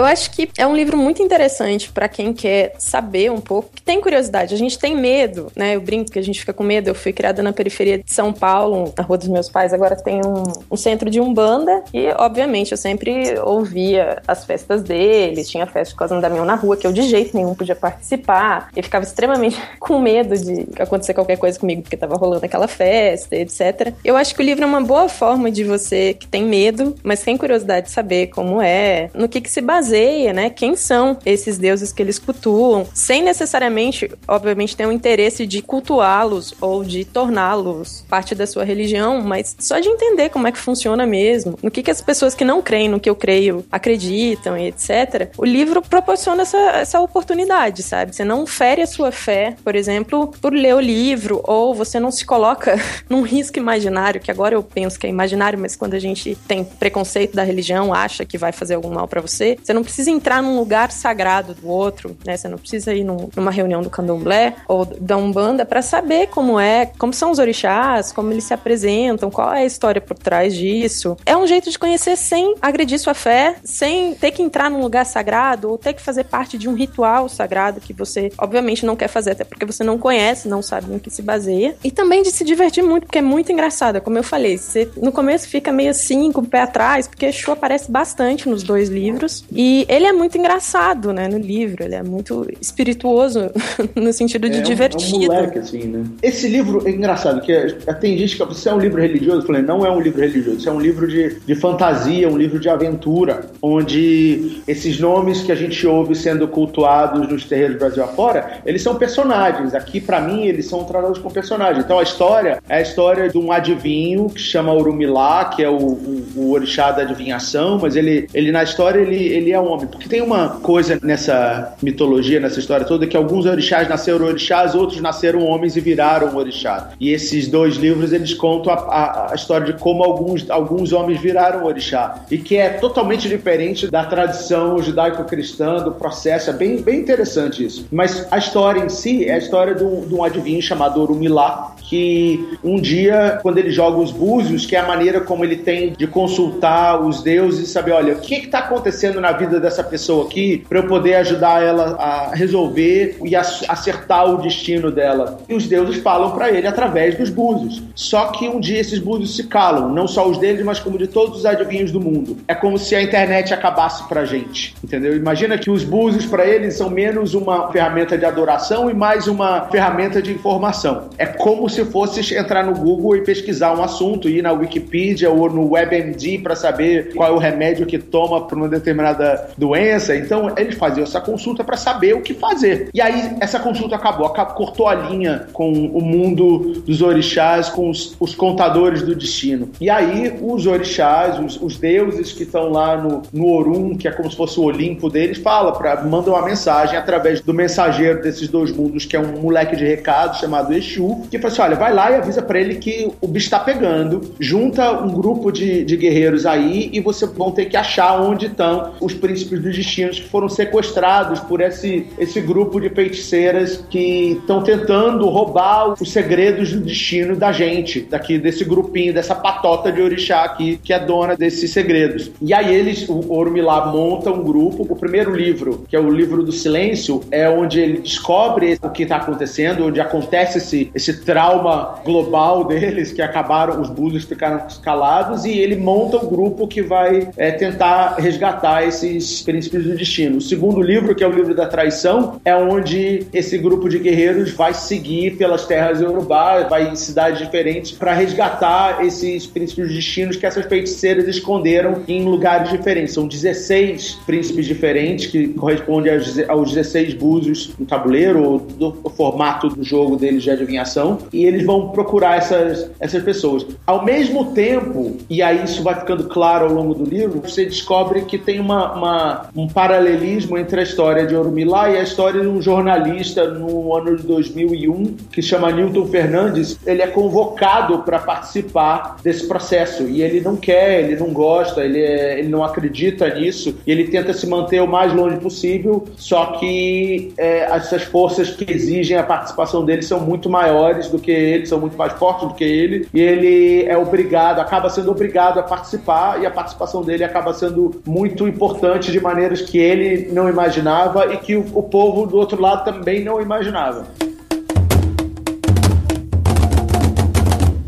Eu acho que é um livro muito interessante para quem quer saber um pouco, que tem curiosidade. A gente tem medo, né? Eu brinco que a gente fica com medo. Eu fui criada na periferia de São Paulo, na rua dos meus pais. Agora tem um, um centro de umbanda e, obviamente, eu sempre ouvia as festas deles. Tinha festa de Cosme Damião na rua que eu de jeito nenhum podia participar. E ficava extremamente [laughs] com medo de acontecer qualquer coisa comigo porque tava rolando aquela festa, etc. Eu acho que o livro é uma boa forma de você que tem medo, mas tem curiosidade de saber como é, no que que se baseia, né? Quem são esses deuses que eles cultuam, sem necessariamente, obviamente, ter um interesse de cultuá-los ou de torná-los parte da sua religião, mas só de entender como é que funciona mesmo, no que que as pessoas que não creem no que eu creio acreditam e etc. O livro proporciona essa, essa oportunidade, sabe? Você não fere a sua fé, por exemplo, por ler o livro, ou você não se coloca [laughs] num risco imaginário, que agora eu penso que é imaginário, mas quando a gente tem preconceito da religião, acha que vai fazer algum mal para você, você não precisa entrar num lugar sagrado do outro, né? Você não precisa ir num, numa reunião do candomblé ou da Umbanda para saber como é, como são os orixás, como eles se apresentam, qual é a história por trás disso. É um jeito de conhecer sem agredir sua fé, sem ter que entrar num lugar sagrado ou ter que fazer parte de um ritual sagrado que você, obviamente, não quer fazer, até porque você não conhece, não sabe no que se baseia. E também de se divertir muito, porque é muito engraçado. Como eu falei, você no começo fica meio assim, com o pé atrás, porque Exu aparece bastante nos dois livros. Ele é muito engraçado, né, no livro. Ele é muito espirituoso, [laughs] no sentido de é um, divertido. É um moleque, assim, né? Esse livro é engraçado, que tem gente que você é um livro religioso? Eu falei, não é um livro religioso, isso é um livro de, de fantasia, um livro de aventura, onde esses nomes que a gente ouve sendo cultuados nos terreiros do Brasil afora, eles são personagens. Aqui, para mim, eles são tratados como personagens. Então, a história é a história de um adivinho que chama Urumilá, que é o, o, o orixá da adivinhação, mas ele, ele na história, ele, ele é um homem. Porque tem uma coisa nessa mitologia, nessa história toda, que alguns orixás nasceram orixás, outros nasceram homens e viraram orixá. E esses dois livros, eles contam a, a, a história de como alguns, alguns homens viraram orixá. E que é totalmente diferente da tradição judaico-cristã, do processo. É bem, bem interessante isso. Mas a história em si é a história de um, de um adivinho chamado Orumilá, que um dia, quando ele joga os búzios, que é a maneira como ele tem de consultar os deuses e saber, olha, o que está acontecendo na vida dessa pessoa aqui para eu poder ajudar ela a resolver e acertar o destino dela. E os deuses falam para ele através dos búzios. Só que um dia esses búzios se calam, não só os deles, mas como de todos os adivinhos do mundo. É como se a internet acabasse pra gente, entendeu? Imagina que os búzios para eles são menos uma ferramenta de adoração e mais uma ferramenta de informação. É como se fosse entrar no Google e pesquisar um assunto, ir na Wikipedia ou no WebMD para saber qual é o remédio que toma para uma determinada doença. Então, eles faziam essa consulta para saber o que fazer. E aí, essa consulta acabou, acabou, cortou a linha com o mundo dos orixás, com os, os contadores do destino. E aí, os orixás, os, os deuses que estão lá no, no Orum, que é como se fosse o Olimpo deles, fala para mandam uma mensagem através do mensageiro desses dois mundos, que é um moleque de recado chamado Exu, que fala assim: olha, vai lá e avisa para ele que o bicho tá pegando, junta um grupo de, de guerreiros aí e vocês vão ter que achar onde estão os príncipes dos destinos que foram sequestrados por esse, esse grupo de feiticeiras que estão tentando roubar os segredos do destino da gente, daqui desse grupinho, dessa patota de orixá aqui, que é dona desses segredos. E aí eles, o Orumilá monta um grupo. O primeiro livro, que é o livro do silêncio, é onde ele descobre o que está acontecendo, onde acontece esse, esse trauma global [laughs] deles, que acabaram, os búzios ficaram escalados, e ele monta um grupo que vai é, tentar resgatar esses príncipes do destino. O segundo livro, que é o livro da traição, é onde esse grupo de guerreiros vai seguir pelas terras Yorubá, vai em cidades diferentes para resgatar esses príncipes do destino que essas feiticeiras esconderam em lugares diferentes. São 16 príncipes diferentes que correspondem aos 16 búzios no tabuleiro ou do formato do jogo deles de adivinhação e eles vão procurar essas, essas pessoas. Ao mesmo tempo, e aí isso vai ficando claro ao longo do livro, você descobre que tem uma, uma um paralelismo entre a história de Orumilá e a história de um jornalista no ano de 2001 que chama Newton Fernandes. Ele é convocado para participar desse processo e ele não quer, ele não gosta, ele, é, ele não acredita nisso e ele tenta se manter o mais longe possível. Só que é, essas forças que exigem a participação dele são muito maiores do que ele, são muito mais fortes do que ele e ele é obrigado, acaba sendo obrigado a participar e a participação dele acaba sendo muito importante de maneiras que ele não imaginava e que o, o povo do outro lado também não imaginava.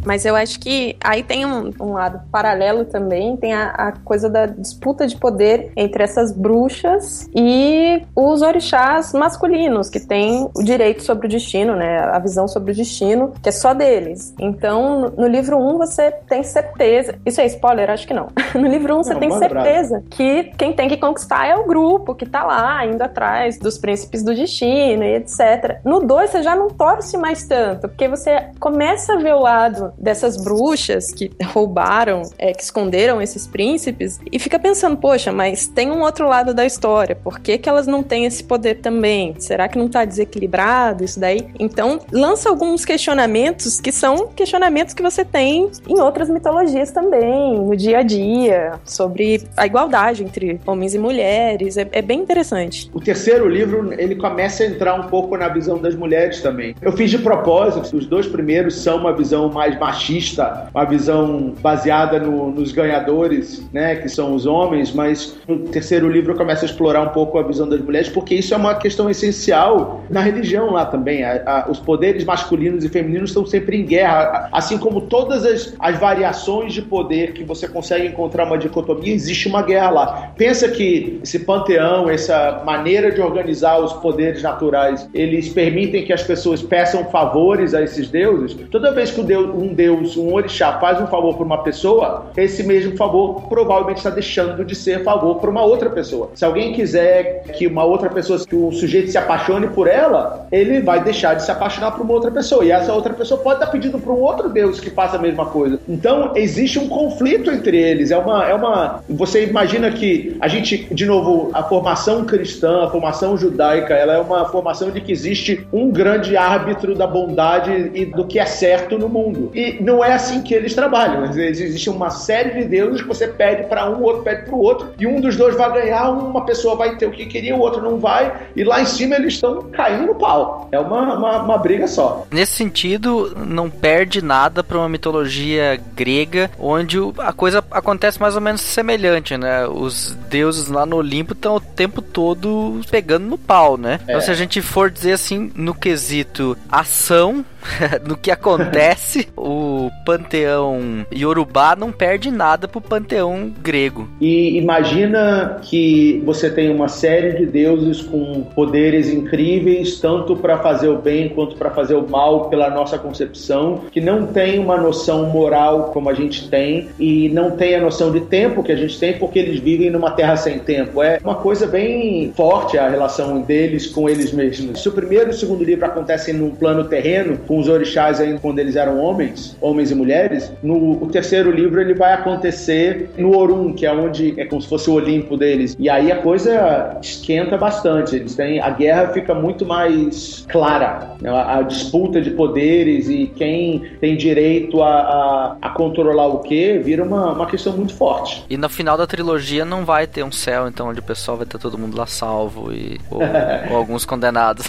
Mas eu acho que aí tem um, um lado paralelo também, tem a, a, coisa da disputa de poder entre essas bruxas e os orixás masculinos, que têm o direito sobre o destino, né? A visão sobre o destino, que é só deles. Então, no, no livro 1 um, você tem certeza. Isso é spoiler? Acho que não. [laughs] No livro 1 um, você não, tem certeza bravo. que quem tem que conquistar é o grupo que tá lá, indo atrás dos príncipes do destino e etc. No 2 você já não torce mais tanto, porque você começa a ver o lado dessas bruxas que roubaram, é, que esconderam esses príncipes, e fica pensando, poxa, mas tem um outro lado da história, por que, que elas não têm esse poder também? Será que não tá desequilibrado isso daí? Então, lança alguns questionamentos que são questionamentos que você tem em outras mitologias também, no dia a dia, sobre a igualdade entre homens e mulheres, é, é bem interessante. O terceiro livro, ele começa a entrar um pouco na visão das mulheres também. Eu fiz de propósito, os dois primeiros são uma visão mais machista, uma visão baseada no, nos ganhadores, né, que são os homens, mas no terceiro livro começa a explorar um pouco a visão das mulheres, porque isso é uma questão essencial na religião lá também. A, a, os poderes masculinos e femininos estão sempre em guerra, assim como todas as, as variações de poder que você consegue encontrar uma dicotomia, existe uma guerra lá. Pensa que esse panteão, essa maneira de organizar os poderes naturais, eles permitem que as pessoas peçam favores a esses deuses. Toda vez que deus, um Deus, um orixá, faz um favor para uma pessoa, esse mesmo favor provavelmente está deixando de ser favor para uma outra pessoa. Se alguém quiser que uma outra pessoa, que o sujeito se apaixone por ela, ele vai deixar de se apaixonar por uma outra pessoa. E essa outra pessoa pode estar pedindo para um outro Deus que faça a mesma coisa. Então, existe um conflito entre eles. É uma, é uma. Você imagina que a gente, de novo, a formação cristã, a formação judaica, ela é uma formação de que existe um grande árbitro da bondade e do que é certo no mundo. E e não é assim que eles trabalham. Existe uma série de deuses que você pede para um, o outro pede para o outro, e um dos dois vai ganhar, uma pessoa vai ter o que queria, o outro não vai, e lá em cima eles estão caindo no pau. É uma, uma, uma briga só. Nesse sentido, não perde nada para uma mitologia grega, onde a coisa acontece mais ou menos semelhante, né? Os deuses lá no Olimpo estão o tempo todo pegando no pau, né? É. Então, se a gente for dizer assim, no quesito ação, [laughs] no que acontece, [laughs] o panteão Yorubá não perde nada pro panteão grego. E imagina que você tem uma série de deuses com poderes incríveis, tanto para fazer o bem quanto para fazer o mal, pela nossa concepção, que não tem uma noção moral como a gente tem e não tem a noção de tempo que a gente tem porque eles vivem numa terra sem tempo. É uma coisa bem forte a relação deles com eles mesmos. Se o primeiro e o segundo livro acontecem num plano terreno, com os orixás ainda quando eles eram homens, homens e mulheres, no terceiro livro ele vai acontecer no Orun, que é onde é como se fosse o Olimpo deles. E aí a coisa esquenta bastante. Eles têm a guerra fica muito mais clara, né? a, a disputa de poderes e quem tem direito a, a, a controlar o que vira uma, uma questão muito forte. E no final da trilogia não vai ter um céu, então onde o pessoal vai ter todo mundo lá salvo e ou, [laughs] ou alguns condenados.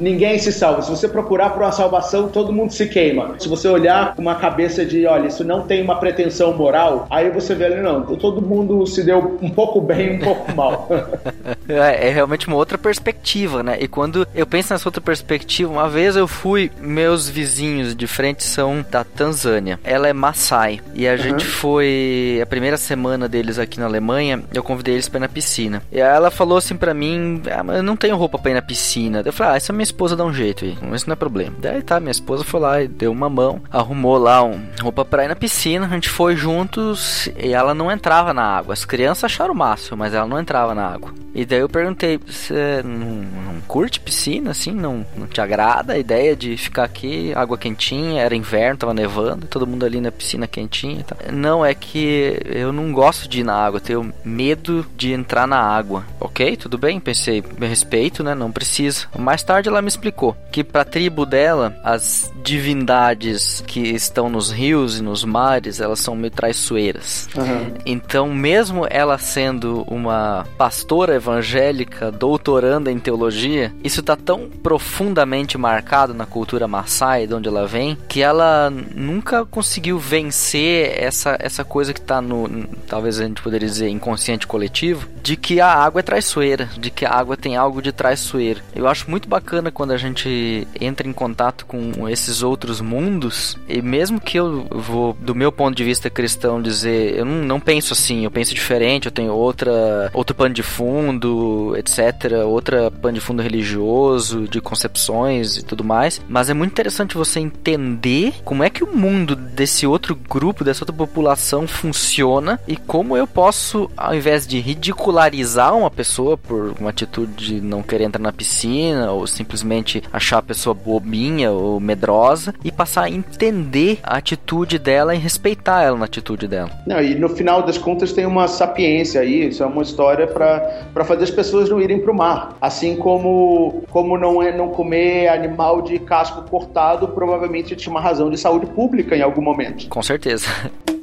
Ninguém se salva. Se você procurar por uma salvação, todo mundo se queima. Se você olhar com uma cabeça de, olha, isso não tem uma pretensão moral, aí você vê ali, não, todo mundo se deu um pouco bem, um pouco mal. [laughs] é, é realmente uma outra perspectiva, né? E quando eu penso nessa outra perspectiva, uma vez eu fui, meus vizinhos de frente são da Tanzânia. Ela é Maasai. E a uhum. gente foi, a primeira semana deles aqui na Alemanha, eu convidei eles pra ir na piscina. E ela falou assim pra mim, ah, eu não tenho roupa pra ir na piscina. Eu falei, ah, essa minha esposa dá um jeito aí, isso não é problema. Daí tá, minha esposa foi lá e deu uma mão, arrumou lá um roupa pra ir na piscina, a gente foi juntos e ela não entrava na água. As crianças acharam o máximo, mas ela não entrava na água. E daí eu perguntei, você não, não curte piscina, assim? Não, não te agrada a ideia de ficar aqui, água quentinha, era inverno, tava nevando, todo mundo ali na piscina quentinha e tal. Não, é que eu não gosto de ir na água, tenho medo de entrar na água. Ok, tudo bem, pensei, me respeito, né? Não precisa. Mais tarde ela me explicou que pra tribo dela, as divindades que estão nos rios e nos mares, elas são meio traiçoeiras. Aham. Então, mesmo ela sendo uma pastora evangélica, doutoranda em teologia, isso tá tão profundamente marcado na cultura Maasai, de onde ela vem, que ela nunca conseguiu vencer essa, essa coisa que tá no, talvez a gente poderia dizer, inconsciente coletivo, de que a água é traiçoeira, de que a água tem algo de traiçoeiro. Eu acho muito bacana quando a gente entra em contato com esses outros mundos, e mesmo que eu vou, do meu ponto de vista cristão, dizer, eu não, não penso assim, eu penso diferente, eu tenho outra, outro pano de fundo, etc., outra pano de fundo religioso, de concepções e tudo mais, mas é muito interessante você entender como é que o mundo desse outro grupo, dessa outra população funciona e como eu posso, ao invés de ridicularizar uma pessoa por uma atitude de não querer entrar na piscina ou simplesmente achar a pessoa bobinha ou medrosa e passar a entender a atitude dela e respeitar ela na atitude dela. Não, e no final das contas tem uma sapiência aí, isso é uma história para fazer as pessoas não irem para o mar. Assim como, como não é não comer animal de casco cortado, provavelmente tinha uma razão de saúde pública em algum momento. Com certeza. [laughs]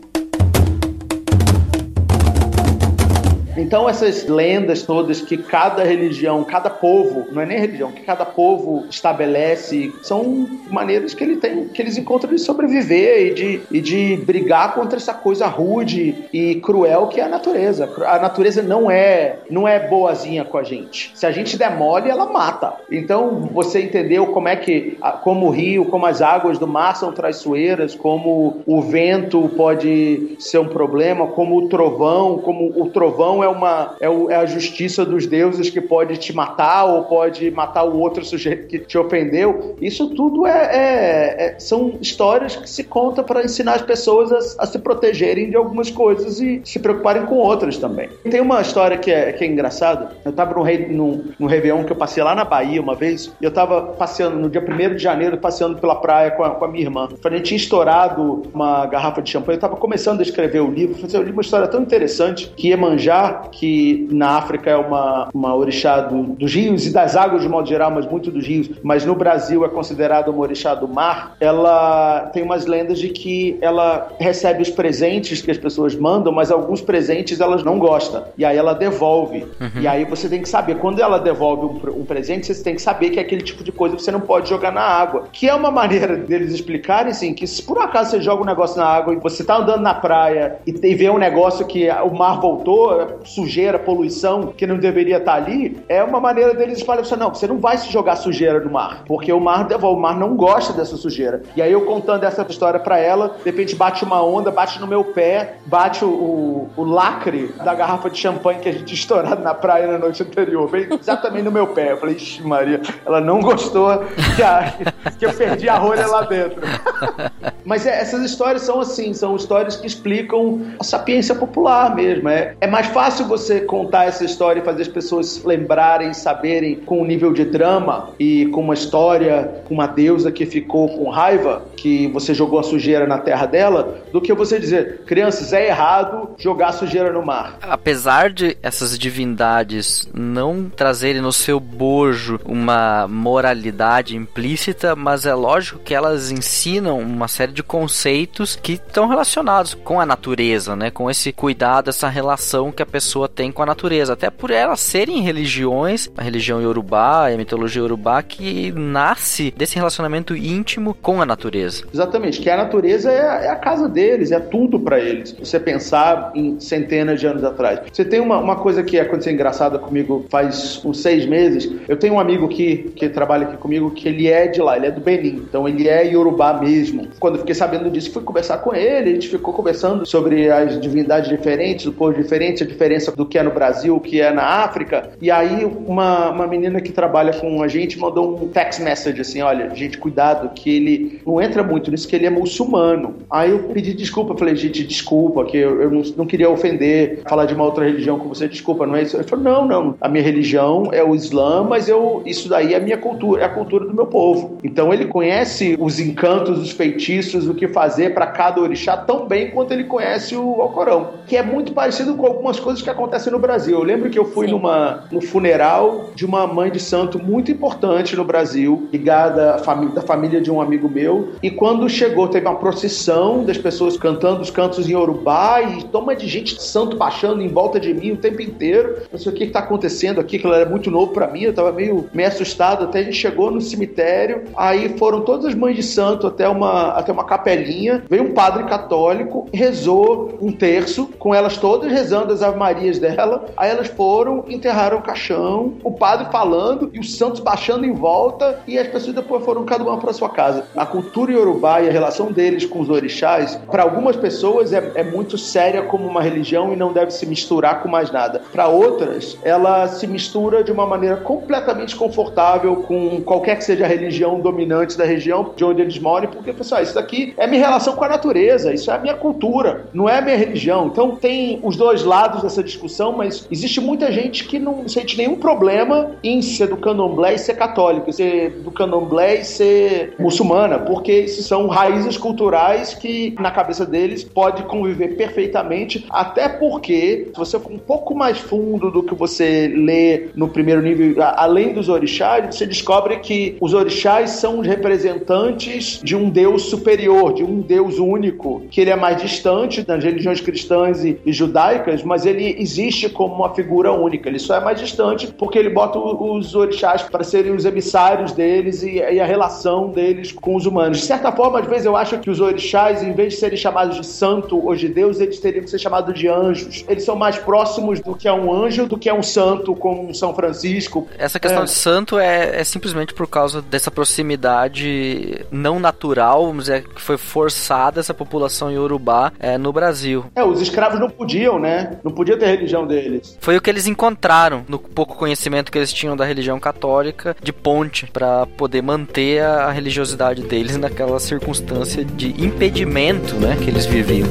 Então essas lendas todas que cada religião, cada povo, não é nem religião, que cada povo estabelece, são maneiras que ele tem, que eles encontram de sobreviver e de, e de brigar contra essa coisa rude e cruel que é a natureza. A natureza não é não é boazinha com a gente. Se a gente demole, ela mata. Então você entendeu como é que como o rio, como as águas do mar são traiçoeiras, como o vento pode ser um problema, como o trovão, como o trovão é uma é, o- é a justiça dos deuses que pode te matar ou pode matar o outro sujeito que te ofendeu. Isso tudo é, é- é- são histórias que se conta para ensinar as pessoas a, a se protegerem de algumas coisas e se preocuparem com outras também. Tem uma história que é, que é engraçada. Eu tava no, rei, no, no Réveillon que eu passei lá na Bahia uma vez, e eu tava passeando no dia 1 de janeiro, passeando pela praia com a, com a minha irmã. A gente tinha estourado uma garrafa de champanhe, eu tava começando a escrever o livro, eu falei, eu li uma história tão interessante que Iemanjá, que na África é uma, uma orixá do- dos rios e das águas de modo geral, mas muito dos rios, mas no Brasil é considerada uma orixá do mar, ela tem umas lendas de que ela recebe os presentes que as pessoas mandam, mas alguns presentes elas não gostam. E aí ela devolve. E aí você tem que saber, quando ela devolve um, um presente, você tem que saber que é aquele tipo de coisa que você não pode jogar na água. Que é uma maneira deles explicarem, assim, que se por acaso você joga um negócio na água e você tá andando na praia e, e vê um negócio que o mar voltou, sujeira, poluição, que não deveria estar ali, é uma maneira deles falarem assim, não, você não vai se jogar sujeira no mar, porque o mar o mar não gosta dessa sujeira. E aí eu contando essa história pra ela, de repente bate uma onda, bate no meu pé, bate o, o, o lacre da garrafa de champanhe que a gente estourado na praia na noite anterior, bem exatamente no meu pé. Eu falei, ixi, Maria, ela não gostou que, a- [laughs] que eu perdi a rolha lá dentro. [laughs] Mas é, essas histórias são assim, são histórias que explicam a sapiência popular mesmo. É, é mais fácil você contar essa história e fazer as pessoas lembrarem, saberem com um nível de drama e com uma história, com uma deusa que ficou com raiva, que você jogou a sujeira na terra dela, do que você dizer, crianças, é errado jogar sujeira no mar. Apesar de essas divindades não trazerem no seu bojo uma moralidade implícita, mas é lógico que elas ensinam uma série de conceitos que estão relacionados com a natureza, né? Com esse cuidado, essa relação que a pessoa tem com a natureza. Até por elas serem religiões, a religião iorubá, a mitologia iorubá, que nasce desse relacionamento íntimo com a natureza. Exatamente, que a natureza é, a- é a casa deles, é tudo pra eles. Você pensar em centenas de anos atrás. Você tem uma, uma coisa que aconteceu engraçada comigo faz uns seis meses. Eu tenho um amigo que, que trabalha aqui comigo que ele é de lá, ele é do Benin. Então ele é Yorubá mesmo. Quando fiquei sabendo disso, fui conversar com ele. A gente ficou conversando sobre as divindades diferentes, o povo diferente, a diferença do que é no Brasil, o que é na África. E aí uma, uma menina que trabalha com a gente mandou um text message assim: olha, gente, cuidado, que ele não entra muito nisso, que ele é muçulmano. Aí eu pedi desculpa, falei, gente, desculpa, que eu, eu não, não queria ofender, falar de uma outra religião com você, desculpa, não é isso. Ele falou: não, não, a minha religião é o Islã, mas eu, isso daí é a minha cultura, é a cultura do meu povo. Então ele conhece os encantos, os feitiços, o que fazer para cada orixá tão bem quanto ele conhece o Alcorão, que é muito parecido com algumas coisas que acontecem no Brasil. Eu lembro que eu fui numa, no funeral de uma mãe de santo muito importante no Brasil, ligada à família, da família de um amigo meu. E quando chegou, teve uma procissão das pessoas cantando os cantos em Urubá e toma de gente santo baixando em volta de mim o tempo inteiro. Não sei o que está acontecendo aqui, que era muito novo para mim, eu estava meio, meio assustado. Até a gente chegou no cemitério, aí foram todas as mães de santo até uma, até uma capelinha. Veio um padre católico, rezou um terço, com elas todas rezando as Ave Marias dela. Aí elas foram, enterraram o caixão, o padre falando e os santos baixando em volta, e as pessoas depois foram cada uma para sua casa. A cultura iorubá e a relação deles com os orixás, para algumas pessoas é, é muito séria como uma religião e não deve se misturar com mais nada. Para outras, ela se mistura de uma maneira completamente confortável com qualquer que seja a religião dominante da região de onde eles moram, porque, pessoal, isso daqui é minha relação com a natureza, isso é a minha cultura, não é a minha religião. Então tem os dois lados dessa discussão, mas existe muita gente que não sente nenhum problema em ser do candomblé e ser católico, ser do candomblé e ser muçulmana, porque são raízes culturais que na cabeça deles pode conviver perfeitamente, até porque se você for um pouco mais fundo do que você lê no primeiro nível, além dos orixás, você descobre que os orixás são os representantes de um Deus superior, de um Deus único, que ele é mais distante das religiões cristãs e, judaicas, mas ele existe como uma figura única. Ele só é mais distante porque ele bota os orixás para serem os emissários deles e, e, a relação deles com os humanos. De certa forma, às vezes eu acho que os orixás, em vez de serem chamados de santo ou de Deus, eles teriam que ser chamados de anjos. Eles são mais próximos do que é um anjo do que é um santo, como um São Francisco. Essa questão é. de santo é, é simplesmente por causa dessa proximidade não natural, vamos dizer, que foi forçada essa população iorubá é, no Brasil. É, os escravos não podiam, né? Não podia ter religião deles. Foi o que eles encontraram no pouco conhecimento que eles tinham da religião católica de ponte para poder manter a religiosidade deles naquela circunstância de impedimento, né, que eles viviam.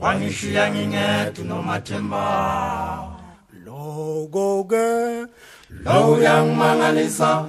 wangishiya ngingedu nomathemba loko ke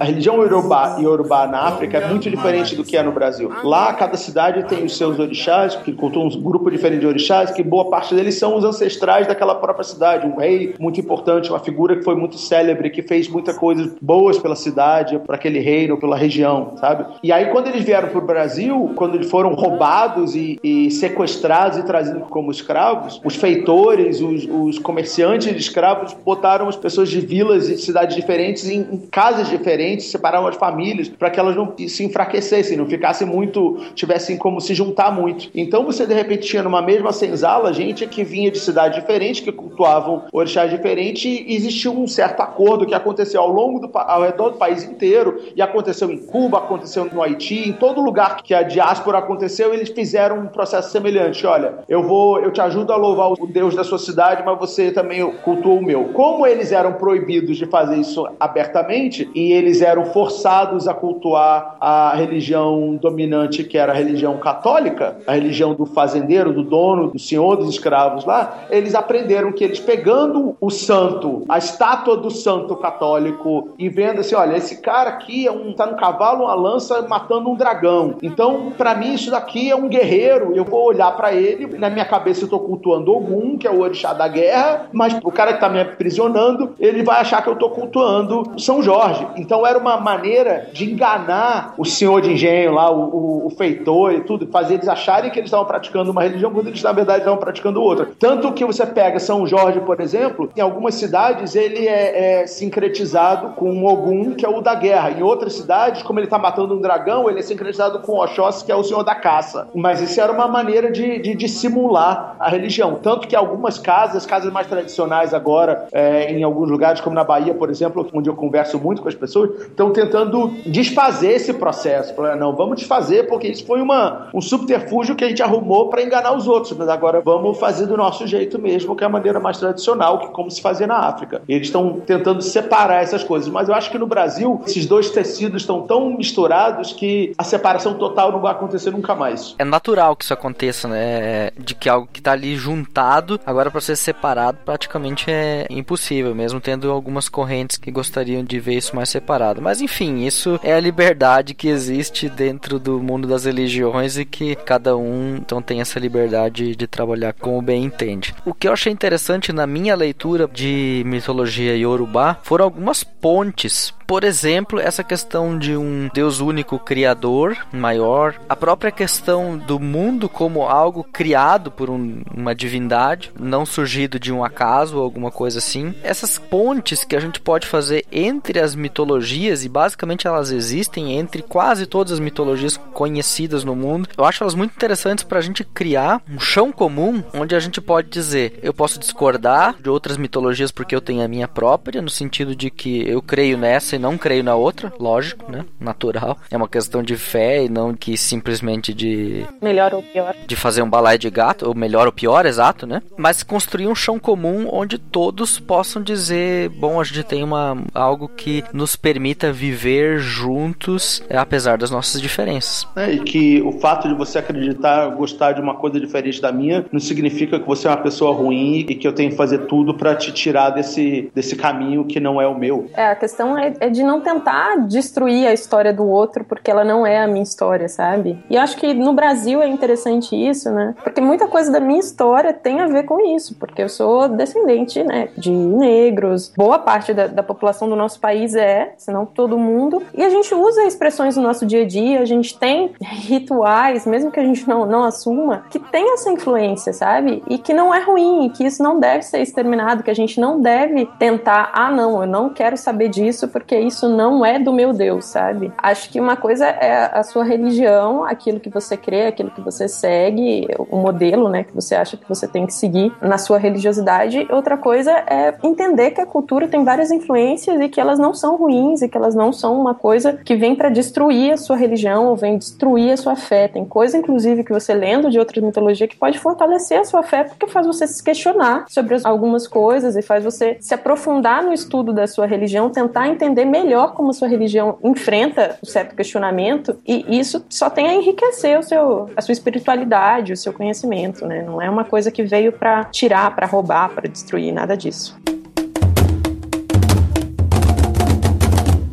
a religião Yorubá e Yorubá na África é muito diferente do que é no Brasil. Lá, cada cidade tem os seus orixás, que cultuam um grupo diferente de orixás, que boa parte deles são os ancestrais daquela própria cidade. Um rei muito importante, uma figura que foi muito célebre, que fez muitas coisas boas pela cidade, para aquele reino, pela região, sabe? E aí, quando eles vieram para o Brasil, quando eles foram roubados e, e, sequestrados e trazidos como escravos, os feitores, os, os comerciantes de escravos botaram as pessoas de vilas e cidades diferentes, em, em casas diferentes, separaram as famílias para que elas não se enfraquecessem, não ficassem muito, tivessem como se juntar muito. Então você de repente tinha numa mesma senzala gente que vinha de cidades diferentes, que cultuavam orixás diferentes, e existia um certo acordo que aconteceu ao longo do ao redor do país inteiro, e aconteceu em Cuba, aconteceu no Haiti, em todo lugar que a diáspora aconteceu, eles fizeram um processo semelhante. Olha, eu vou, eu te ajudo a louvar o Deus da sua cidade, mas você também cultua o meu. Como eles eram proibidos de fazer isso abertamente e eles eram forçados a cultuar a religião dominante, que era a religião católica, a religião do fazendeiro, do dono, do senhor dos escravos lá. Eles aprenderam que eles pegando o santo, a estátua do santo católico e vendo assim, olha, esse cara aqui é um tá no cavalo, uma lança matando um dragão. Então, para mim isso daqui é um guerreiro. Eu vou olhar para ele, na minha cabeça eu tô cultuando Ogum, que é o orixá da guerra, mas o cara que tá me aprisionando, ele vai achar que eu tô cultuando cultuando São Jorge. Então era uma maneira de enganar o senhor de engenho lá, o, o, o feitor e tudo, fazer eles acharem que eles estavam praticando uma religião quando eles na verdade estavam praticando outra. Tanto que você pega São Jorge, por exemplo, em algumas cidades ele é, é sincretizado com um Ogum, que é o da guerra. Em outras cidades, como ele está matando um dragão, ele é sincretizado com Oxóssi, que é o senhor da caça. Mas isso era uma maneira de, de dissimular a religião. Tanto que algumas casas, casas mais tradicionais agora, é, em alguns lugares, como na Bahia, por exemplo, exemplo, onde eu converso muito com as pessoas, estão tentando desfazer esse processo. Falar, não, vamos desfazer porque isso foi uma, um subterfúgio que a gente arrumou para enganar os outros, mas agora vamos fazer do nosso jeito mesmo, que é a maneira mais tradicional, que como se fazia na África. Eles estão tentando separar essas coisas, mas eu acho que no Brasil esses dois tecidos estão tão misturados que a separação total não vai acontecer nunca mais. É natural que isso aconteça, né? De que algo que está ali juntado, agora para ser separado praticamente é impossível, mesmo tendo algumas correntes que gostariam de ver isso mais separado. Mas enfim, isso é a liberdade que existe dentro do mundo das religiões e que cada um então tem essa liberdade de trabalhar como bem entende. O que eu achei interessante na minha leitura de mitologia iorubá foram algumas pontes por exemplo, essa questão de um Deus único criador maior, a própria questão do mundo como algo criado por um, uma divindade, não surgido de um acaso ou alguma coisa assim. Essas pontes que a gente pode fazer entre as mitologias, e basicamente elas existem entre quase todas as mitologias conhecidas no mundo, eu acho elas muito interessantes para a gente criar um chão comum onde a gente pode dizer: eu posso discordar de outras mitologias porque eu tenho a minha própria, no sentido de que eu creio nessa e não creio na outra, lógico, né? Natural. É uma questão de fé e não que simplesmente de. Melhor ou pior. De fazer um balai de gato, ou melhor ou pior, exato, né? Mas construir um chão comum onde todos possam dizer: bom, a gente tem uma, algo que nos permita viver juntos, apesar das nossas diferenças. É, e que o fato de você acreditar, gostar de uma coisa diferente da minha, não significa que você é uma pessoa ruim e que eu tenho que fazer tudo para te tirar desse, desse caminho que não é o meu. É, a questão é, é de não tentar destruir a história do outro, porque ela não é a minha história, sabe? E acho que no Brasil é interessante isso, né? Porque muita coisa da minha história tem a ver com isso, porque eu sou descendente, né, de negros, boa parte da, da população do nosso país é, se não todo mundo, e a gente usa expressões no nosso dia a dia, a gente tem rituais, mesmo que a gente não, não assuma, que tem essa influência, sabe? E que não é ruim, que isso não deve ser exterminado, que a gente não deve tentar, ah, não, eu não quero saber disso porque isso não é do meu Deus, sabe? Acho que uma coisa é a sua religião, aquilo que você crê, aquilo que você segue, o modelo, né, que você acha que você tem que seguir na sua religiosidade. Outra coisa é entender que a cultura tem várias influências e que elas não são ruins e que elas não são uma coisa que vem para destruir a sua religião ou vem destruir a sua fé. Tem coisa, inclusive, que você lendo de outras mitologias que pode fortalecer a sua fé porque faz você se questionar sobre algumas coisas e faz você se aprofundar no estudo da sua religião, tentar entender melhor como sua religião enfrenta o certo questionamento e isso só tem a enriquecer o seu, a sua espiritualidade, o seu conhecimento, né? Não é uma coisa que veio para tirar, para roubar, para destruir, nada disso.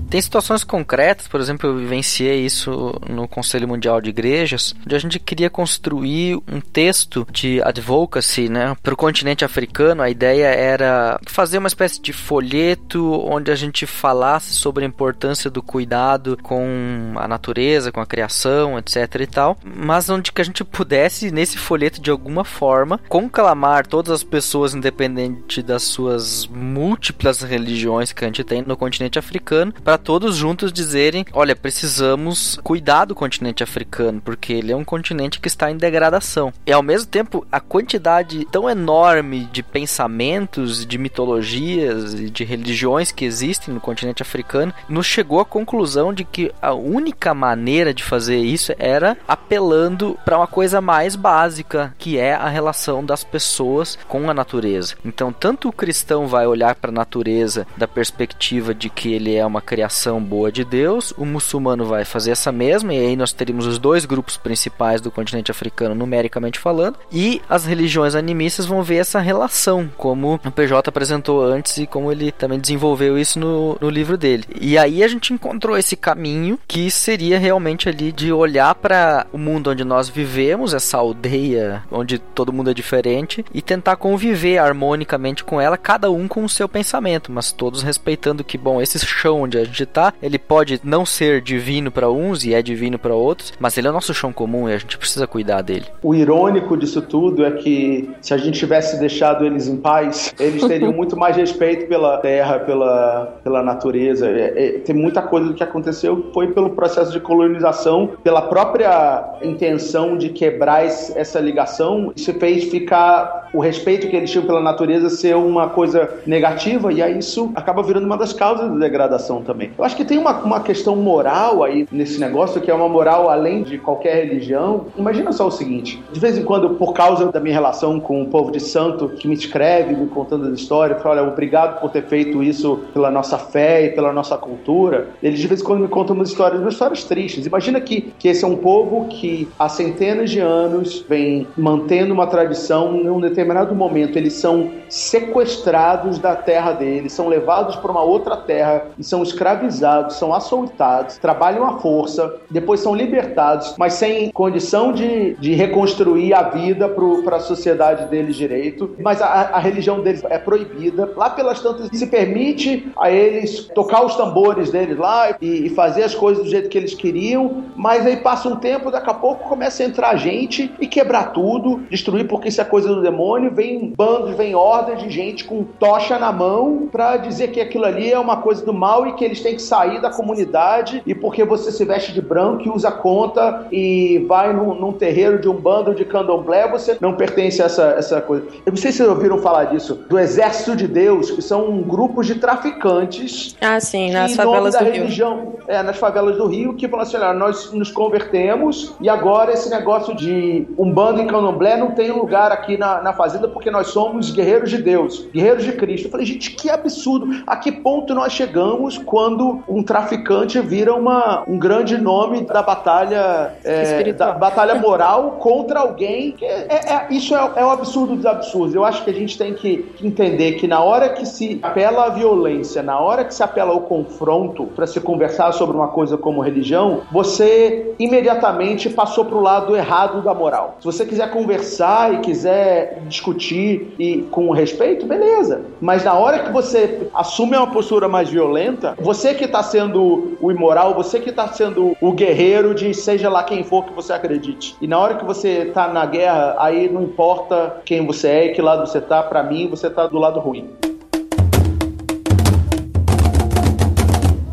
Tem situações concretas, por exemplo, eu vivenciei isso no Conselho Mundial de Igrejas, onde a gente queria construir um texto de advocacy, né, para o continente africano. A ideia era fazer uma espécie de folheto onde a gente falasse sobre a importância do cuidado com a natureza, com a criação, etc e tal, mas onde que a gente pudesse nesse folheto de alguma forma conclamar todas as pessoas independente das suas múltiplas religiões que a gente tem no continente africano para todos juntos dizerem: olha, precisamos cuidar do continente africano, porque ele é um continente que está em degradação. E ao mesmo tempo, a quantidade tão enorme de pensamentos, de mitologias e de religiões que existem no continente africano nos chegou à conclusão de que a única maneira de fazer isso era apelando para uma coisa mais básica, que é a relação das pessoas com a natureza. Então, tanto o cristão vai olhar para a natureza da perspectiva de que ele é uma criação criação boa de Deus, o muçulmano vai fazer essa mesma, e aí nós teríamos os dois grupos principais do continente africano, numericamente falando, e as religiões animistas vão ver essa relação, como o PJ apresentou antes e como ele também desenvolveu isso no, no livro dele. E aí a gente encontrou esse caminho que seria realmente ali de olhar para o mundo onde nós vivemos, essa aldeia onde todo mundo é diferente, e tentar conviver harmonicamente com ela, cada um com o seu pensamento, mas todos respeitando que, bom, esse chão onde a gente acreditar. Ele pode não ser divino para uns e é divino para outros, mas ele é o nosso chão comum e a gente precisa cuidar dele. O irônico disso tudo é que se a gente tivesse deixado eles em paz, eles teriam [laughs] muito mais respeito pela terra, pela, pela natureza. É, é, tem muita coisa do que aconteceu foi pelo processo de colonização, pela própria intenção de quebrar essa ligação, isso fez ficar o respeito que eles tinham pela natureza ser uma coisa negativa e aí isso acaba virando uma das causas da degradação também. Eu acho que tem uma, uma questão moral aí nesse negócio que é uma moral além de qualquer religião. Imagina só o seguinte: de vez em quando, por causa da minha relação com o povo de santo que me escreve, me contando as histórias, fala, olha, obrigado por ter feito isso pela nossa fé e pela nossa cultura. Eles de vez em quando me contam umas histórias, umas histórias tristes. Imagina que, que esse é um povo que há centenas de anos vem mantendo uma tradição, em um determinado momento eles são sequestrados da terra deles, são levados para uma outra terra e são escravizados, são açoitados, trabalham à força, depois são libertados, mas sem condição de, de reconstruir a vida para a sociedade deles direito. Mas a, a, religião deles é proibida. Lá pelas tantas se permite a eles tocar os tambores deles lá e, e fazer as coisas do jeito que eles queriam, mas aí passa um tempo, daqui a pouco começa a entrar gente e quebrar tudo, destruir, porque isso é coisa do demônio, vem bandos, vem hordas de gente com tocha na mão para dizer que aquilo ali é uma coisa do mal e que eles têm que sair da comunidade e porque você se veste de branco e usa conta e vai num, num terreiro de um bando de candomblé, você não pertence a essa, essa coisa. Eu não sei se vocês ouviram falar disso, do Exército de Deus, que são grupos de traficantes. Ah, sim, nas favelas do religião, Rio. É, nas favelas do Rio, que falam assim: olha, nós nos convertemos e agora esse negócio de um bando em candomblé não tem lugar aqui na, na fazenda porque nós somos guerreiros de Deus, guerreiros de Cristo. Eu falei, gente, que absurdo. A que ponto nós chegamos quando um traficante vira uma, um grande nome da batalha, é, da batalha moral contra alguém? Que é, é, isso é, é o absurdo dos absurdos. Eu acho que a gente tem que entender que na hora que se apela à violência, na hora que se apela ao confronto para se conversar sobre uma coisa como religião, você imediatamente passou para o lado errado da moral. Se você quiser conversar e quiser discutir e com respeito, beleza. Mas na hora que você assume uma postura mais violenta, você que está sendo o imoral, você que está sendo o guerreiro de seja lá quem for que você acredite. E na hora que você está na guerra, aí não importa quem você é e que lado você está, para mim você está do lado ruim.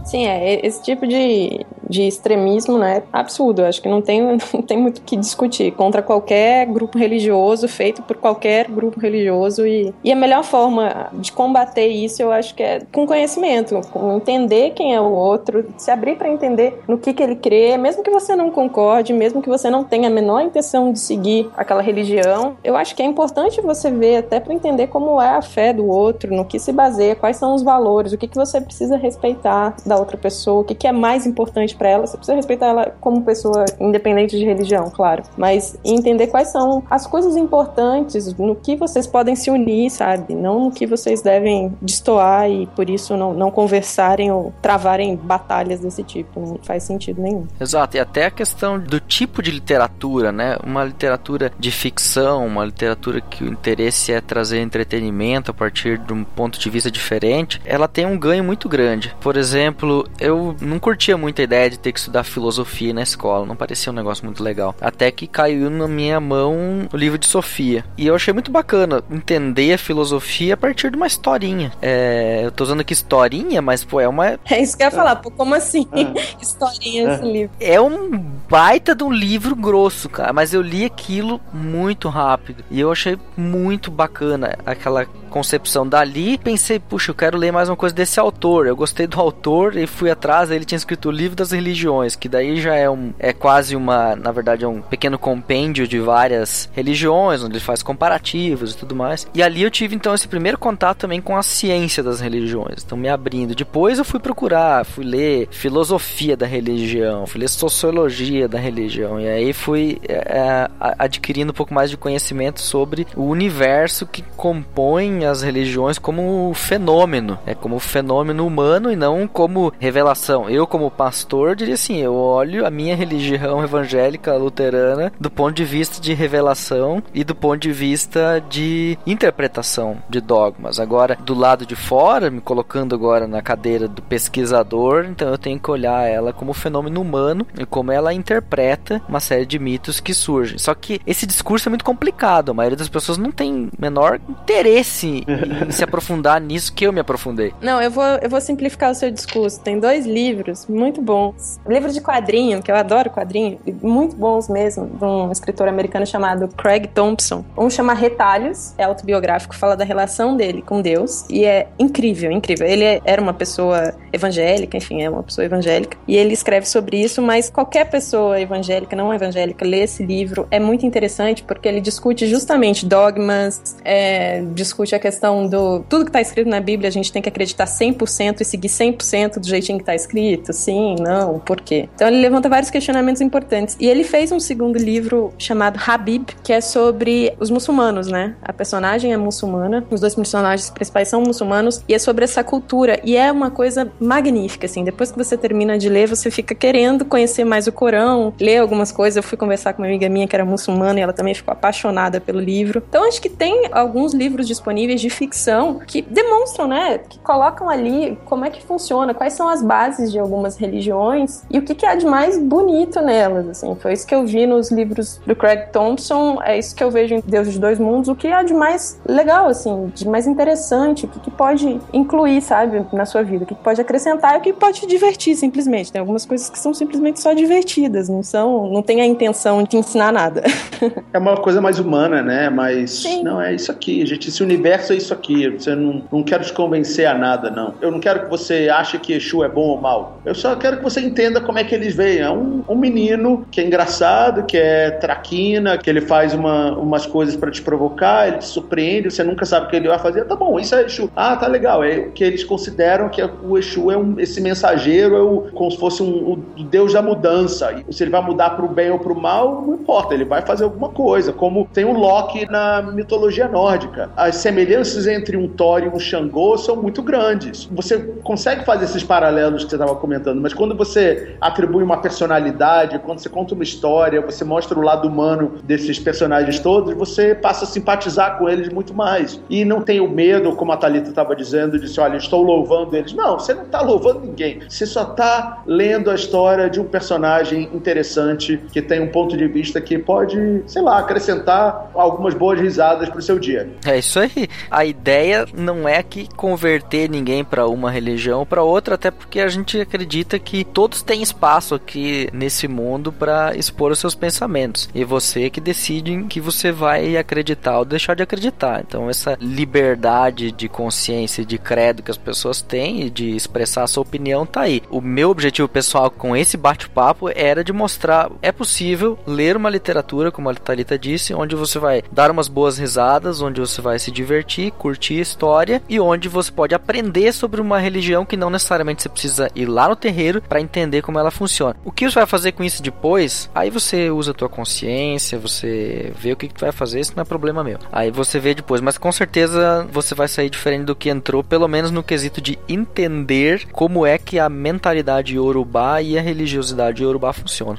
Sim, é. Esse tipo de, de extremismo, né? Absurdo. Acho que não tem, [laughs] não tem muito o que discutir. Contra qualquer grupo religioso, feito por qualquer grupo religioso. E, e a melhor forma de combater isso, eu acho que é com conhecimento, com entender quem é o outro, se abrir para entender no que, que ele crê, mesmo que você não concorde, mesmo que você não tenha a menor intenção de seguir aquela religião. Eu acho que é importante você ver, até para entender como é a fé do outro, no que se baseia, quais são os valores, o que, que você precisa respeitar da outra pessoa, o que, que é mais importante para ela. Você precisa respeitar ela como pessoa independente de religião, claro. Mas entender quais são as coisas importantes, no que vocês podem se unir, sabe? Não no que vocês devem destoar e por isso não, não conversarem ou travarem batalhas desse tipo. Não faz sentido nenhum. Exato, e até a questão do tipo de literatura, né? Uma literatura de ficção, uma literatura que o interesse é trazer entretenimento a partir de um ponto de vista diferente, ela tem um ganho muito grande. Por exemplo, eu não curtia muito a ideia ideia de ter que estudar filosofia na escola. Não parecia um negócio muito legal. Até que caiu na minha mão o livro de Sofia. E eu achei muito bacana entender a filosofia a partir de uma historinha. É, eu tô usando aqui historinha, mas pô, é uma. [laughs] É isso que eu ia falar, pô, como assim? Ah. [laughs] historinha esse ah. livro. É um baita de um livro grosso, cara. Mas eu li aquilo muito rápido. E eu achei muito bacana aquela concepção dali. Pensei, puxa, eu quero ler mais uma coisa desse autor. Eu gostei do autor e fui atrás. Ele tinha escrito o livro das religiões, que daí já é um é quase uma, na verdade, é um pequeno compêndio de várias religiões, onde ele faz comparativos e tudo mais. E ali eu tive então esse primeiro contato também com a ciência das religiões, então me abrindo. Depois eu fui procurar, fui ler filosofia da religião, fui ler sociologia da religião, e aí fui é, adquirindo um pouco mais de conhecimento sobre o universo que compõe as religiões como fenômeno, é como fenômeno humano e não como revelação. Eu, como pastor, diria assim: eu olho a minha religião evangélica luterana do ponto de vista de revelação e do ponto de vista de interpretação de dogmas. Agora, do lado de fora, me colocando agora na cadeira do pesquisador, então eu tenho que olhar ela como fenômeno humano e como ela interpreta uma série de mitos que surgem. Só que esse discurso é muito complicado, a maioria das pessoas não tem menor interesse em se aprofundar nisso que eu me aprofundei. Não, eu vou, eu vou simplificar o seu discurso. Tem dois livros muito bons. Livro de quadrinho, que eu adoro quadrinho, muito bons mesmo, de um escritor americano chamado Craig Thompson. Um chama Retalhos, é autobiográfico, fala da relação dele com Deus, e é incrível, incrível. Ele era uma pessoa evangélica, enfim, é uma pessoa evangélica, e ele escreve sobre isso, mas qualquer pessoa evangélica, não evangélica, lê esse livro, é muito interessante porque ele discute justamente dogmas, é, discute a questão do. Tudo que está escrito na Bíblia a gente tem que acreditar 100% e seguir 100% do jeitinho que está escrito? Sim, não, por quê? Então ele levanta vários questionamentos importantes. E ele fez um segundo livro chamado Habib, que é sobre os muçulmanos, né? A personagem é muçulmana, os dois personagens principais são muçulmanos, e é sobre essa cultura. E é uma coisa magnífica, assim. Depois que você termina de ler, você fica querendo conhecer mais o Corão, ler algumas coisas. Eu fui conversar com uma amiga minha que era muçulmana e ela também ficou apaixonada pelo livro. Então acho que tem alguns livros disponíveis de ficção que demonstram, né? Que colocam ali como é que funciona, quais são as bases de algumas religiões e o que, que há de mais bonito nelas, assim. Foi isso que eu vi nos livros do Craig Thompson, é isso que eu vejo em Deus de Dois Mundos, o que há de mais legal, assim, de mais interessante, o que, que pode incluir, sabe, na sua vida, o que, que pode acrescentar e o que pode te divertir, simplesmente. Tem algumas coisas que são simplesmente só divertidas, não são, não tem a intenção de ensinar nada. [laughs] É uma coisa mais humana, né? Mas Sim. não é isso aqui, gente. Esse universo é isso aqui. Você não, não quero te convencer a nada, não. Eu não quero que você ache que Exu é bom ou mal. Eu só quero que você entenda como é que eles veem. É um, um menino que é engraçado, que é traquina, que ele faz uma, umas coisas para te provocar, ele te surpreende, você nunca sabe o que ele vai fazer. Tá bom, isso é Exu. Ah, tá legal. É o que eles consideram que o Exu é um, esse mensageiro, é o, como se fosse um, o deus da mudança. E se ele vai mudar pro bem ou pro mal, não importa, ele vai fazer alguma coisa. Como tem o Loki na mitologia nórdica. As semelhanças entre um Thor e um Xangô são muito grandes. Você consegue fazer esses paralelos que você estava comentando, mas quando você atribui uma personalidade, quando você conta uma história, você mostra o lado humano desses personagens todos, você passa a simpatizar com eles muito mais. E não tem o medo, como a Thalita estava dizendo, de dizer, olha, estou louvando eles. Não, você não está louvando ninguém. Você só está lendo a história de um personagem interessante que tem um ponto de vista que pode, sei lá, acrescentar algumas boas risadas pro seu dia. É isso aí. A ideia não é que converter ninguém para uma religião ou para outra, até porque a gente acredita que todos têm espaço aqui nesse mundo para expor os seus pensamentos. E você que decide em que você vai acreditar ou deixar de acreditar. Então essa liberdade de consciência e de credo que as pessoas têm e de expressar a sua opinião tá aí. O meu objetivo pessoal com esse bate-papo era de mostrar é possível ler uma literatura, como a Thalita disse, onde você vai dar umas boas risadas, onde você vai se divertir, curtir a história e onde você pode aprender sobre uma religião que não necessariamente você precisa ir lá no terreiro para entender como ela funciona. O que você vai fazer com isso depois? Aí você usa a tua consciência, você vê o que, que tu vai fazer, isso não é problema meu. Aí você vê depois, mas com certeza você vai sair diferente do que entrou, pelo menos no quesito de entender como é que a mentalidade yorubá e a religiosidade yorubá funcionam.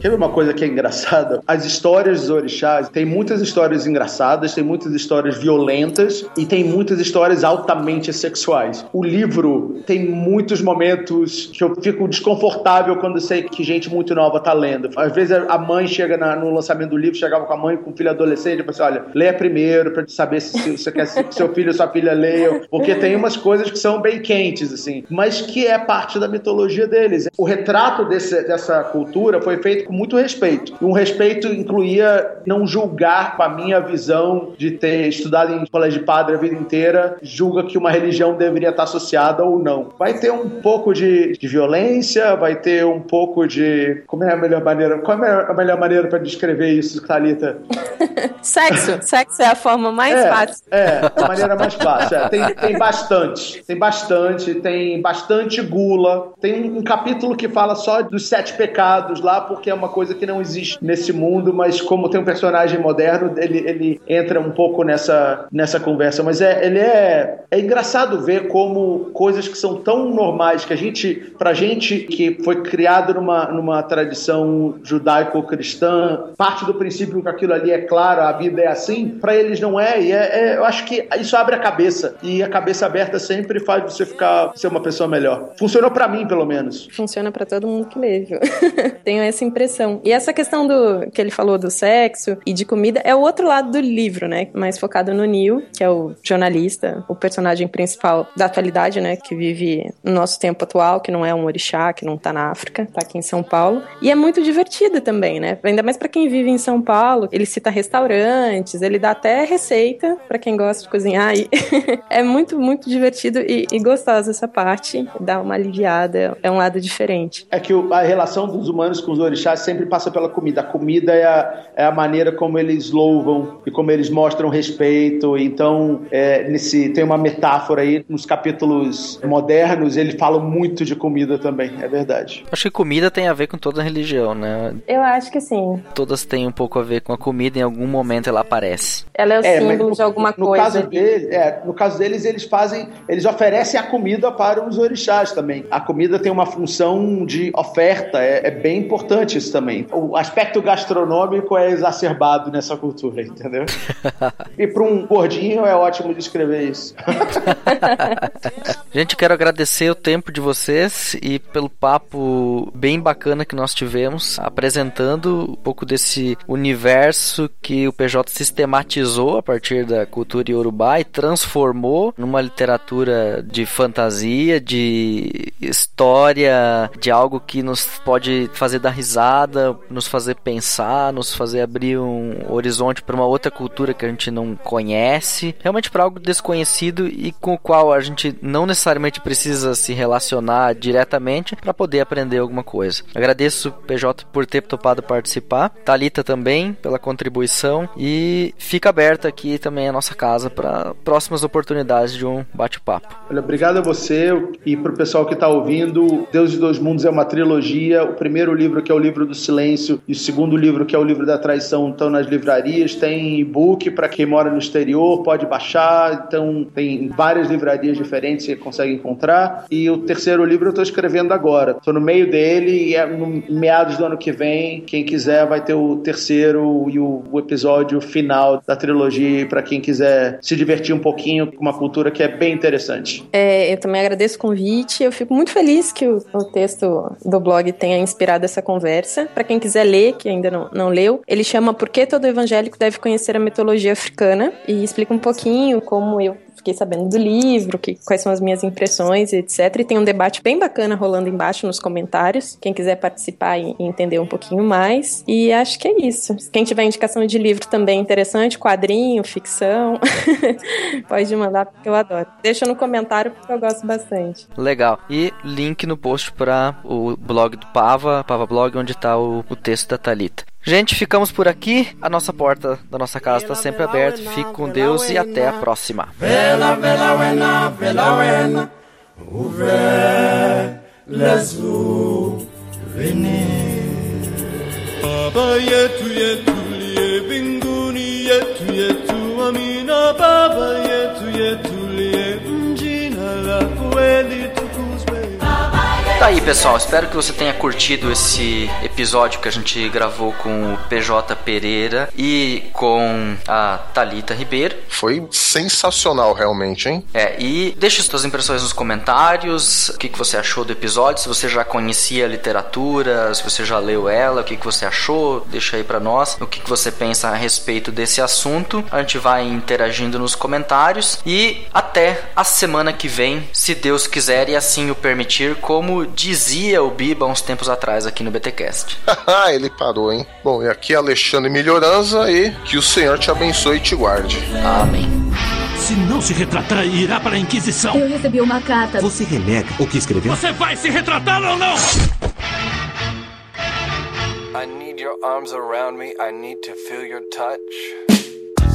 Quer ver uma coisa que é engraçada? As histórias dos orixás, tem muitas histórias engraçadas, tem muitas histórias violentas e tem muitas histórias altamente sexuais. O livro tem muitos momentos que eu fico desconfortável quando sei que gente muito nova tá lendo. Às vezes a mãe chega na, no lançamento do livro, chegava com a mãe com o filho adolescente e fala assim: olha, leia primeiro pra saber se, você quer que seu filho ou sua filha leiam, porque tem umas coisas que são bem quentes, assim, mas que é parte da mitologia deles. O retrato desse, dessa cultura foi feito com muito respeito. E um respeito incluía não julgar com a minha visão de ter estudado em colégio de padre a vida inteira, julga que uma religião deveria estar associada ou não. Vai ter um pouco de, de violência, vai ter um pouco de. Como é a melhor maneira? Qual é a melhor maneira para descrever isso, Thalita? [laughs] Sexo. Sexo é a forma mais é, fácil. É, a maneira mais fácil. É. Tem, tem bastante. Tem bastante. Tem bastante gula. Tem um, um capítulo que fala só dos sete pecados lá, porque é uma coisa que não existe nesse mundo, mas como tem um personagem moderno, ele, ele entra um pouco nessa, nessa conversa. Mas é, ele é, é engraçado ver como coisas que são tão normais que a gente, pra gente que foi criado numa, numa tradição judaico-cristã, parte do princípio que aquilo ali é claro, a vida é assim, para eles não é. E é, é, eu acho que isso abre a cabeça. E a cabeça aberta sempre faz você ficar ser uma pessoa melhor. Funcionou para mim, pelo menos. Funciona para todo mundo que lê? [laughs] Tenho essa impressão. E essa questão do que ele falou do sexo e de comida é o outro lado do livro, né? Mais focado no Neil, que é o jornalista, o personagem principal da atualidade, né? Que vive no nosso tempo atual, que não é um orixá, que não tá na África, tá aqui em São Paulo. E é muito divertido também, né? Ainda mais para quem vive em São Paulo. Ele cita restaurantes, ele dá até receita para quem gosta de cozinhar. E [laughs] é muito, muito divertido e, e gostosa essa parte. Dá uma aliviada, é um lado diferente. É que a relação dos humanos com os orixás sempre passa pela comida. A comida é a, é a maneira como eles louvam e como eles mostram respeito. Então, é, nesse, tem uma metáfora aí nos capítulos modernos, ele fala muito de comida também, é verdade. Acho que comida tem a ver com toda a religião, né? Eu acho que sim. Todas têm um pouco a ver com a comida, em algum momento ela aparece. Ela é o é, símbolo de alguma no coisa. Caso dele, é, no caso deles, eles fazem, eles oferecem a comida para os orixás também. A comida tem uma função de oferta, é, é bem importante isso também. O aspecto gastronômico é exacerbado nessa cultura, entendeu? [laughs] e para um gordinho é ótimo descrever isso. [laughs] Gente, quero agradecer o tempo de vocês e pelo papo bem bacana que nós tivemos, apresentando um pouco desse universo que o PJ sistematizou a partir da cultura iorubá e transformou numa literatura de fantasia, de história, de algo que nos pode fazer dar risada, nos fazer pensar, nos fazer abrir um horizonte para uma outra cultura que a gente não conhece, realmente para algo desconhecido e com o qual a gente não necessariamente precisa se relacionar diretamente para poder aprender alguma coisa. Agradeço PJ por ter topado participar, Talita também pela contribuição e fica aberta aqui também a nossa casa para próximas oportunidades de um bate-papo. Obrigado a você e para o pessoal que está ouvindo. Deus de Dois Mundos é uma trilogia. O primeiro livro que é o livro do silêncio e o segundo livro que é o livro da traição estão nas livrarias. Tem e-book para quem mora no exterior, pode baixar. Então tem várias livrarias diferentes que você consegue encontrar. E o terceiro livro eu estou escrevendo agora. Estou no meio dele e é no meados do ano que vem. Quem quiser vai ter o terceiro e o, episódio final da trilogia para quem quiser se divertir um pouquinho com uma cultura que é bem interessante. É, eu também agradeço o convite. Eu fico muito feliz que o, o texto do blog tenha inspirado essa conversa. Para quem quiser ler, que ainda não, não leu, ele chama Por que todo evangélico deve conhecer a mitologia africana e explica um pouquinho como eu fiquei sabendo do livro, que, quais são as minhas impressões, etc. E tem um debate bem bacana rolando embaixo nos comentários. Quem quiser participar e entender um pouquinho mais. E acho que é isso. Quem tiver indicação de livro também interessante, quadrinho, ficção, [laughs] pode mandar porque eu adoro. Deixa no comentário porque eu gosto bastante. Legal. E link no post para o blog do Pava, Pava Blog, onde está o, o texto da Talita. Gente, ficamos por aqui. A nossa porta da nossa casa está sempre aberta. Fique com Deus e até a próxima. Vela, vela, vela, wena, Baba yetu yetu liye binguni yetu yetu amina Baba yetu yetu liye mjina la kweli Tá aí, pessoal. Espero que você tenha curtido esse episódio que a gente gravou com o PJ Pereira e com a Talita Ribeiro. Foi sensacional, realmente, hein? É, e deixe suas impressões nos comentários. O que, que você achou do episódio? Se você já conhecia a literatura, se você já leu ela, o que, que você achou? Deixa aí para nós o que, que você pensa a respeito desse assunto. A gente vai interagindo nos comentários e até a semana que vem, se Deus quiser e assim o permitir, como dizia o Biba uns tempos atrás aqui no BTcast. [laughs] Ele parou, hein? Bom, e aqui é Alexandre Melhorança e que o Senhor te abençoe e te guarde. Amém. Se não se retratar, irá para a Inquisição. Eu recebi uma carta. Você renega o que escreveu? Você vai se retratar ou não? I need your arms around me. I need to feel your touch.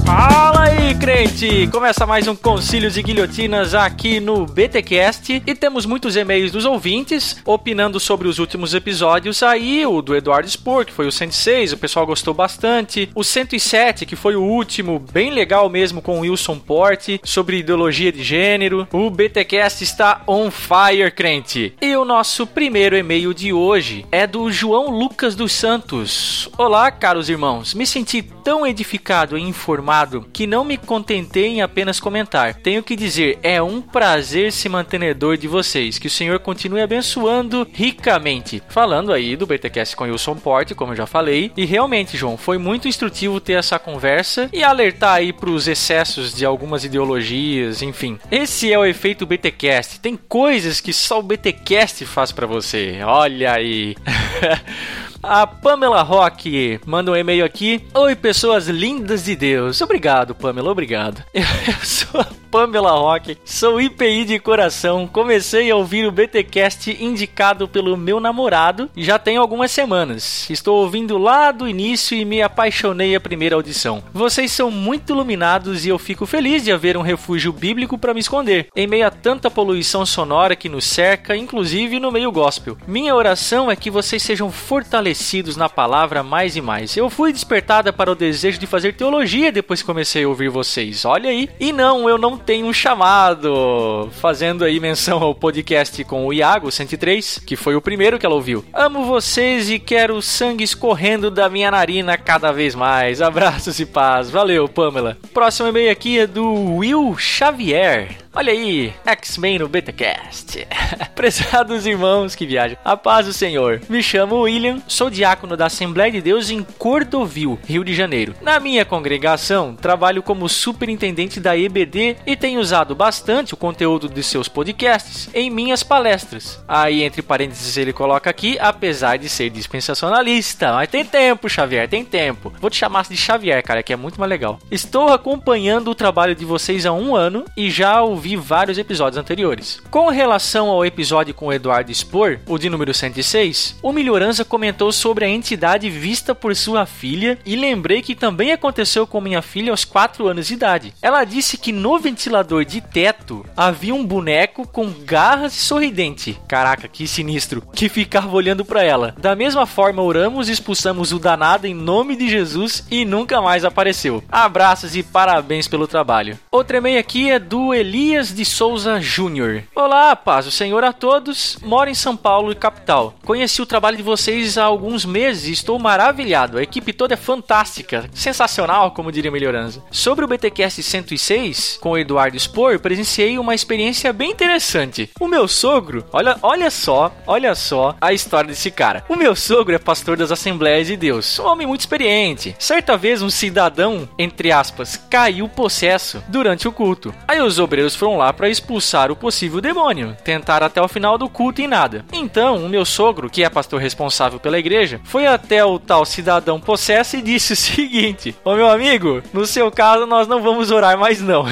Fala aí, crente! Começa mais um Concílios e Guilhotinas aqui no BTcast e temos muitos e-mails dos ouvintes opinando sobre os últimos episódios aí, o do Eduardo Spor, que foi o 106, o pessoal gostou bastante, o 107, que foi o último, bem legal mesmo com o Wilson Porte, sobre ideologia de gênero. O BTcast está on fire, crente! E o nosso primeiro e-mail de hoje é do João Lucas dos Santos. Olá, caros irmãos, me senti tão edificado e informado que não me contentei em apenas comentar. Tenho que dizer, é um prazer se mantenedor de vocês. Que o Senhor continue abençoando ricamente. Falando aí do BTcast com Wilson Porte, como eu já falei. E realmente, João, foi muito instrutivo ter essa conversa e alertar aí para os excessos de algumas ideologias, enfim. Esse é o efeito BTcast. Tem coisas que só o BTcast faz para você. Olha aí. [laughs] A Pamela Rock manda um e-mail aqui. Oi, pessoas lindas de Deus. Obrigado, Pamela, obrigado. [laughs] Eu sou a Pamela Rock, sou IPI de coração. Comecei a ouvir o BTcast indicado pelo meu namorado já tem algumas semanas. Estou ouvindo lá do início e me apaixonei a primeira audição. Vocês são muito iluminados e eu fico feliz de haver um refúgio bíblico para me esconder, em meio a tanta poluição sonora que nos cerca, inclusive no meio gospel. Minha oração é que vocês sejam fortalecidos na palavra mais e mais. Eu fui despertada para o desejo de fazer teologia depois que comecei a ouvir vocês. Olha aí. E não, eu não tenho um chamado. Fazendo aí menção ao podcast com o Iago 103, que foi o primeiro que ela ouviu. Amo vocês e quero sangue escorrendo da minha narina cada vez mais. Abraços e paz. Valeu, Pamela. Próximo e-mail aqui é do Will Xavier. Olha aí, X-Men no BetaCast. [laughs] Prezados irmãos que viajam, a paz do Senhor. Me chamo William, sou diácono da Assembleia de Deus em Cordovil, Rio de Janeiro. Na minha congregação, trabalho como superintendente da EBD e tenho usado bastante o conteúdo de seus podcasts em minhas palestras. Aí, entre parênteses, ele coloca aqui, apesar de ser dispensacionalista. Mas tem tempo, Xavier, tem tempo. Vou te chamar de Xavier, cara, que é muito mais legal. Estou acompanhando o trabalho de vocês há um ano e já ouvi ouvi vários episódios anteriores. Com relação ao episódio com o Eduardo Spor, o de número 106, o Melhorança comentou sobre a entidade vista por sua filha e lembrei que também aconteceu com minha filha aos 4 anos de idade. Ela disse que no ventilador de teto havia um boneco com garras e sorridente. Caraca, que sinistro! Que ficava olhando para ela. Da mesma forma, oramos e expulsamos o danado em nome de Jesus e nunca mais apareceu. Abraços e parabéns pelo trabalho. Outro e-mail aqui é do Elias de Souza Júnior. Olá, paz, o Senhor a todos. Moro em São Paulo capital. Conheci o trabalho de vocês há alguns meses estou maravilhado. A equipe toda é fantástica, sensacional, como diria Melhorança. Sobre o BTcast 106, com o Eduardo Spor, presenciei uma experiência bem interessante. O meu sogro, olha, olha só, olha só a história desse cara. O meu sogro é pastor das Assembleias de Deus, um homem muito experiente. Certa vez um cidadão, entre aspas, caiu possesso durante o culto. Aí os obreiros foram lá para expulsar o possível demônio. Tentaram até o final do culto e nada. Então, o meu sogro, que é pastor responsável pela igreja, foi até o tal cidadão possesso e disse o [laughs] seguinte: Ô meu amigo, no seu caso nós não vamos orar mais não.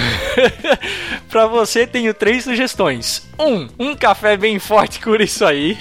[laughs] para você tenho três sugestões. Um, um café bem forte [laughs] cura isso aí.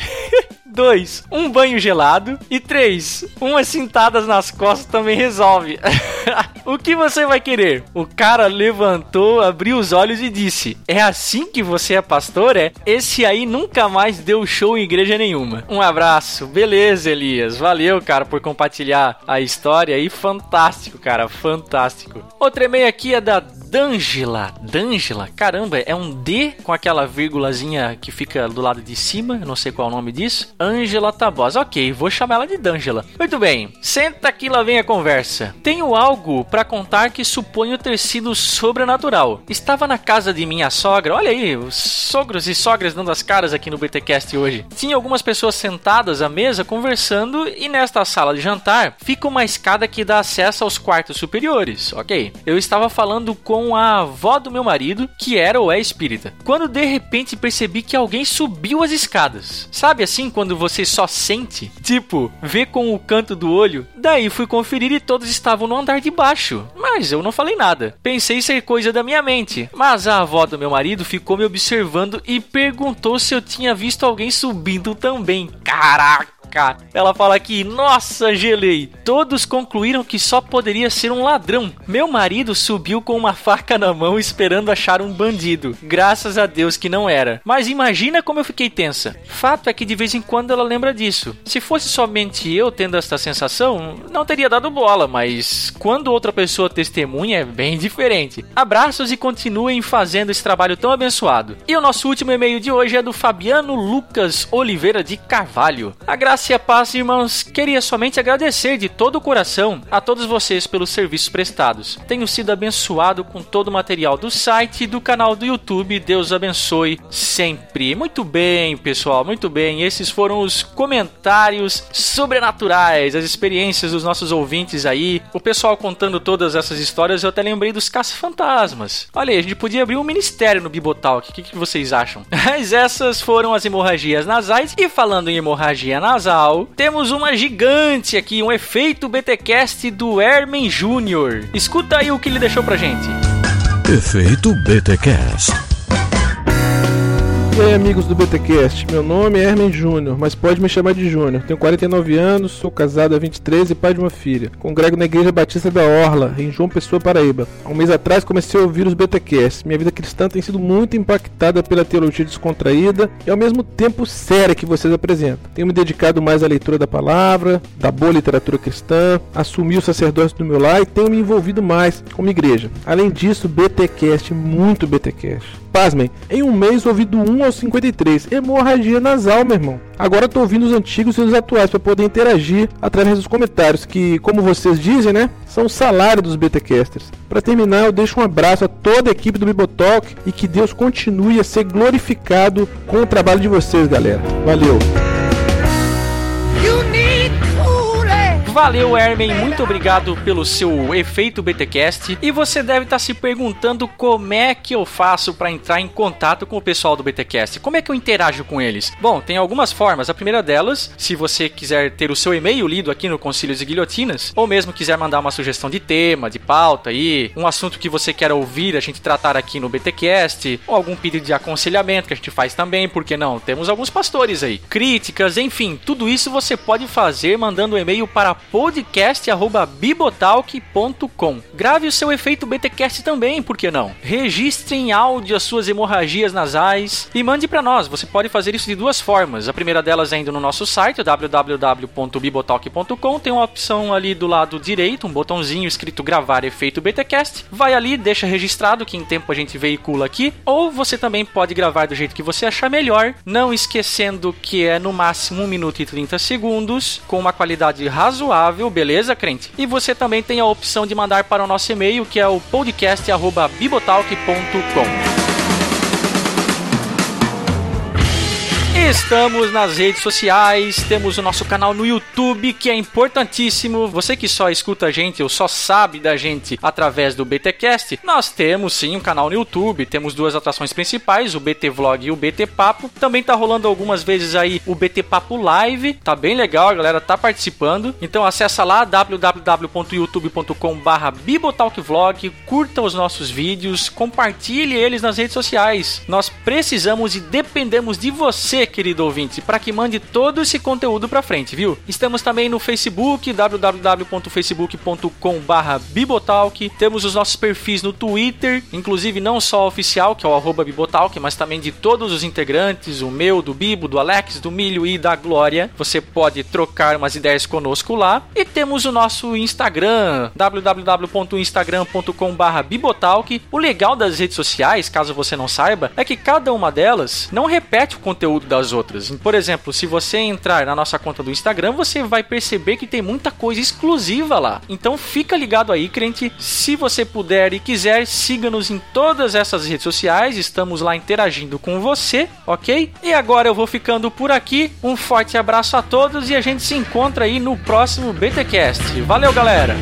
2. Um banho gelado. E 3. Umas cintadas nas costas também resolve. [laughs] o que você vai querer? O cara levantou, abriu os olhos e disse: É assim que você é pastor? É? Esse aí nunca mais deu show em igreja nenhuma. Um abraço. Beleza, Elias. Valeu, cara, por compartilhar a história aí. Fantástico, cara. Fantástico. Outro e-mail aqui é da D'Angela. D'Angela? Caramba, é um D com aquela vírgulazinha que fica do lado de cima. Não sei qual é o nome disso. Angela Tabosa. Ok, vou chamar ela de D'Angela. Muito bem, senta aqui lá vem a conversa. Tenho algo para contar que suponho ter sido sobrenatural. Estava na casa de minha sogra. Olha aí, os sogros e sogras dando as caras aqui no BTcast hoje. Tinha algumas pessoas sentadas à mesa conversando e nesta sala de jantar fica uma escada que dá acesso aos quartos superiores. Ok, eu estava falando com a avó do meu marido, que era ou é espírita. Quando de repente percebi que alguém subiu as escadas. Sabe assim, quando você só sente? Tipo, vê com o canto do olho. Daí fui conferir e todos estavam no andar de baixo. Mas eu não falei nada. Pensei ser coisa da minha mente. Mas a avó do meu marido ficou me observando e perguntou se eu tinha visto alguém subindo também. Caraca! Kkk. Ela fala aqui: Nossa, gelei. Todos concluíram que só poderia ser um ladrão. Meu marido subiu com uma faca na mão esperando achar um bandido. Graças a Deus que não era. Mas imagina como eu fiquei tensa. Fato é que de vez em quando ela lembra disso. Se fosse somente eu tendo esta sensação, não teria dado bola, mas quando outra pessoa testemunha é bem diferente. Abraços e continuem fazendo esse trabalho tão abençoado. E o nosso último e-mail de hoje é do Fabiano Lucas Oliveira de Carvalho. A graça e a paz, irmãos, queria somente agradecer de todo o coração a todos vocês pelos serviços prestados. Tenho sido abençoado com todo o material do site e do canal do YouTube. Deus abençoe sempre. Muito bem, pessoal, muito bem. Esses foram os comentários sobrenaturais, as experiências dos nossos ouvintes aí. O pessoal contando todas essas histórias, eu até lembrei dos caça-fantasmas. Olha aí, a gente podia abrir um ministério no Bibotalk. O que, que vocês acham? [laughs] Mas essas foram as hemorragias nasais. E falando em hemorragia nasal, temos uma gigante aqui, um efeito BTcast do Hermen Júnior. Escuta aí o que ele deixou pra gente. Efeito BTcast. E aí, amigos do BTcast, meu nome é Hermen Júnior, mas pode me chamar de Júnior. Tenho 49 anos, sou casado há 23 e pai de uma filha. Congrego na Igreja Batista da Orla, em João Pessoa, Paraíba. Há um mês atrás comecei a ouvir os BTcast. Minha vida cristã tem sido muito impactada pela teologia descontraída e ao mesmo tempo séria que vocês apresentam. Tenho me dedicado mais à leitura da palavra, da boa literatura cristã, assumi o sacerdócio do meu lar e tenho me envolvido mais com a igreja. Além disso, BTcast, muito BTcast. Pasmem, em um mês ouvi do 1 ao 53. Hemorragia nasal, meu irmão. Agora tô ouvindo os antigos e os atuais para poder interagir através dos comentários, que, como vocês dizem, né? São o salário dos BTcasters. Para terminar, eu deixo um abraço a toda a equipe do Bibotalk e que Deus continue a ser glorificado com o trabalho de vocês, galera. Valeu! Valeu, Hermen, muito obrigado pelo seu efeito BTcast. E você deve estar se perguntando como é que eu faço para entrar em contato com o pessoal do BTcast. Como é que eu interajo com eles? Bom, tem algumas formas. A primeira delas, se você quiser ter o seu e-mail lido aqui no Concílios e Guilhotinas, ou mesmo quiser mandar uma sugestão de tema, de pauta aí, um assunto que você quer ouvir a gente tratar aqui no BTcast, ou algum pedido de aconselhamento que a gente faz também, porque não? Temos alguns pastores aí. Críticas, enfim, tudo isso você pode fazer mandando um e-mail para podcast@bibotalk.com. Grave o seu efeito BTcast também, por que não? Registre em áudio as suas hemorragias nasais e mande para nós. Você pode fazer isso de duas formas. A primeira delas é indo no nosso site www.bibotalk.com, tem uma opção ali do lado direito, um botãozinho escrito gravar efeito BTcast. Vai ali, deixa registrado que em tempo a gente veicula aqui, ou você também pode gravar do jeito que você achar melhor, não esquecendo que é no máximo 1 minuto e 30 segundos, com uma qualidade razoável razoável, beleza, crente? E você também tem a opção de mandar para o nosso e-mail, que é o podcast@bibotalk.com. Estamos nas redes sociais, temos o nosso canal no YouTube, que é importantíssimo. Você que só escuta a gente ou só sabe da gente através do BTcast, nós temos sim um canal no YouTube, temos duas atrações principais, o BT Vlog e o BT Papo. Também tá rolando algumas vezes aí o BT Papo Live, tá bem legal, a galera tá participando. Então acessa lá www.youtube.com/bibotalkvlog, curta os nossos vídeos, compartilhe eles nas redes sociais. Nós precisamos e dependemos de você querido ouvinte, para que mande todo esse conteúdo para frente, viu? Estamos também no Facebook, www.facebook.com/bibotalk. Temos os nossos perfis no Twitter, inclusive não só oficial, que é o @bibotalk, mas também de todos os integrantes, o meu, do Bibo, do Alex, do Milho e da Glória. Você pode trocar umas ideias conosco lá. E temos o nosso Instagram, www.instagram.com/bibotalk. O legal das redes sociais, caso você não saiba, é que cada uma delas não repete o conteúdo da das outras. Por exemplo, se você entrar na nossa conta do Instagram, você vai perceber que tem muita coisa exclusiva lá. Então fica ligado aí, crente. Se você puder e quiser, siga-nos em todas essas redes sociais. Estamos lá interagindo com você, ok? E agora eu vou ficando por aqui. Um forte abraço a todos e a gente se encontra aí no próximo BTcast. Valeu, galera!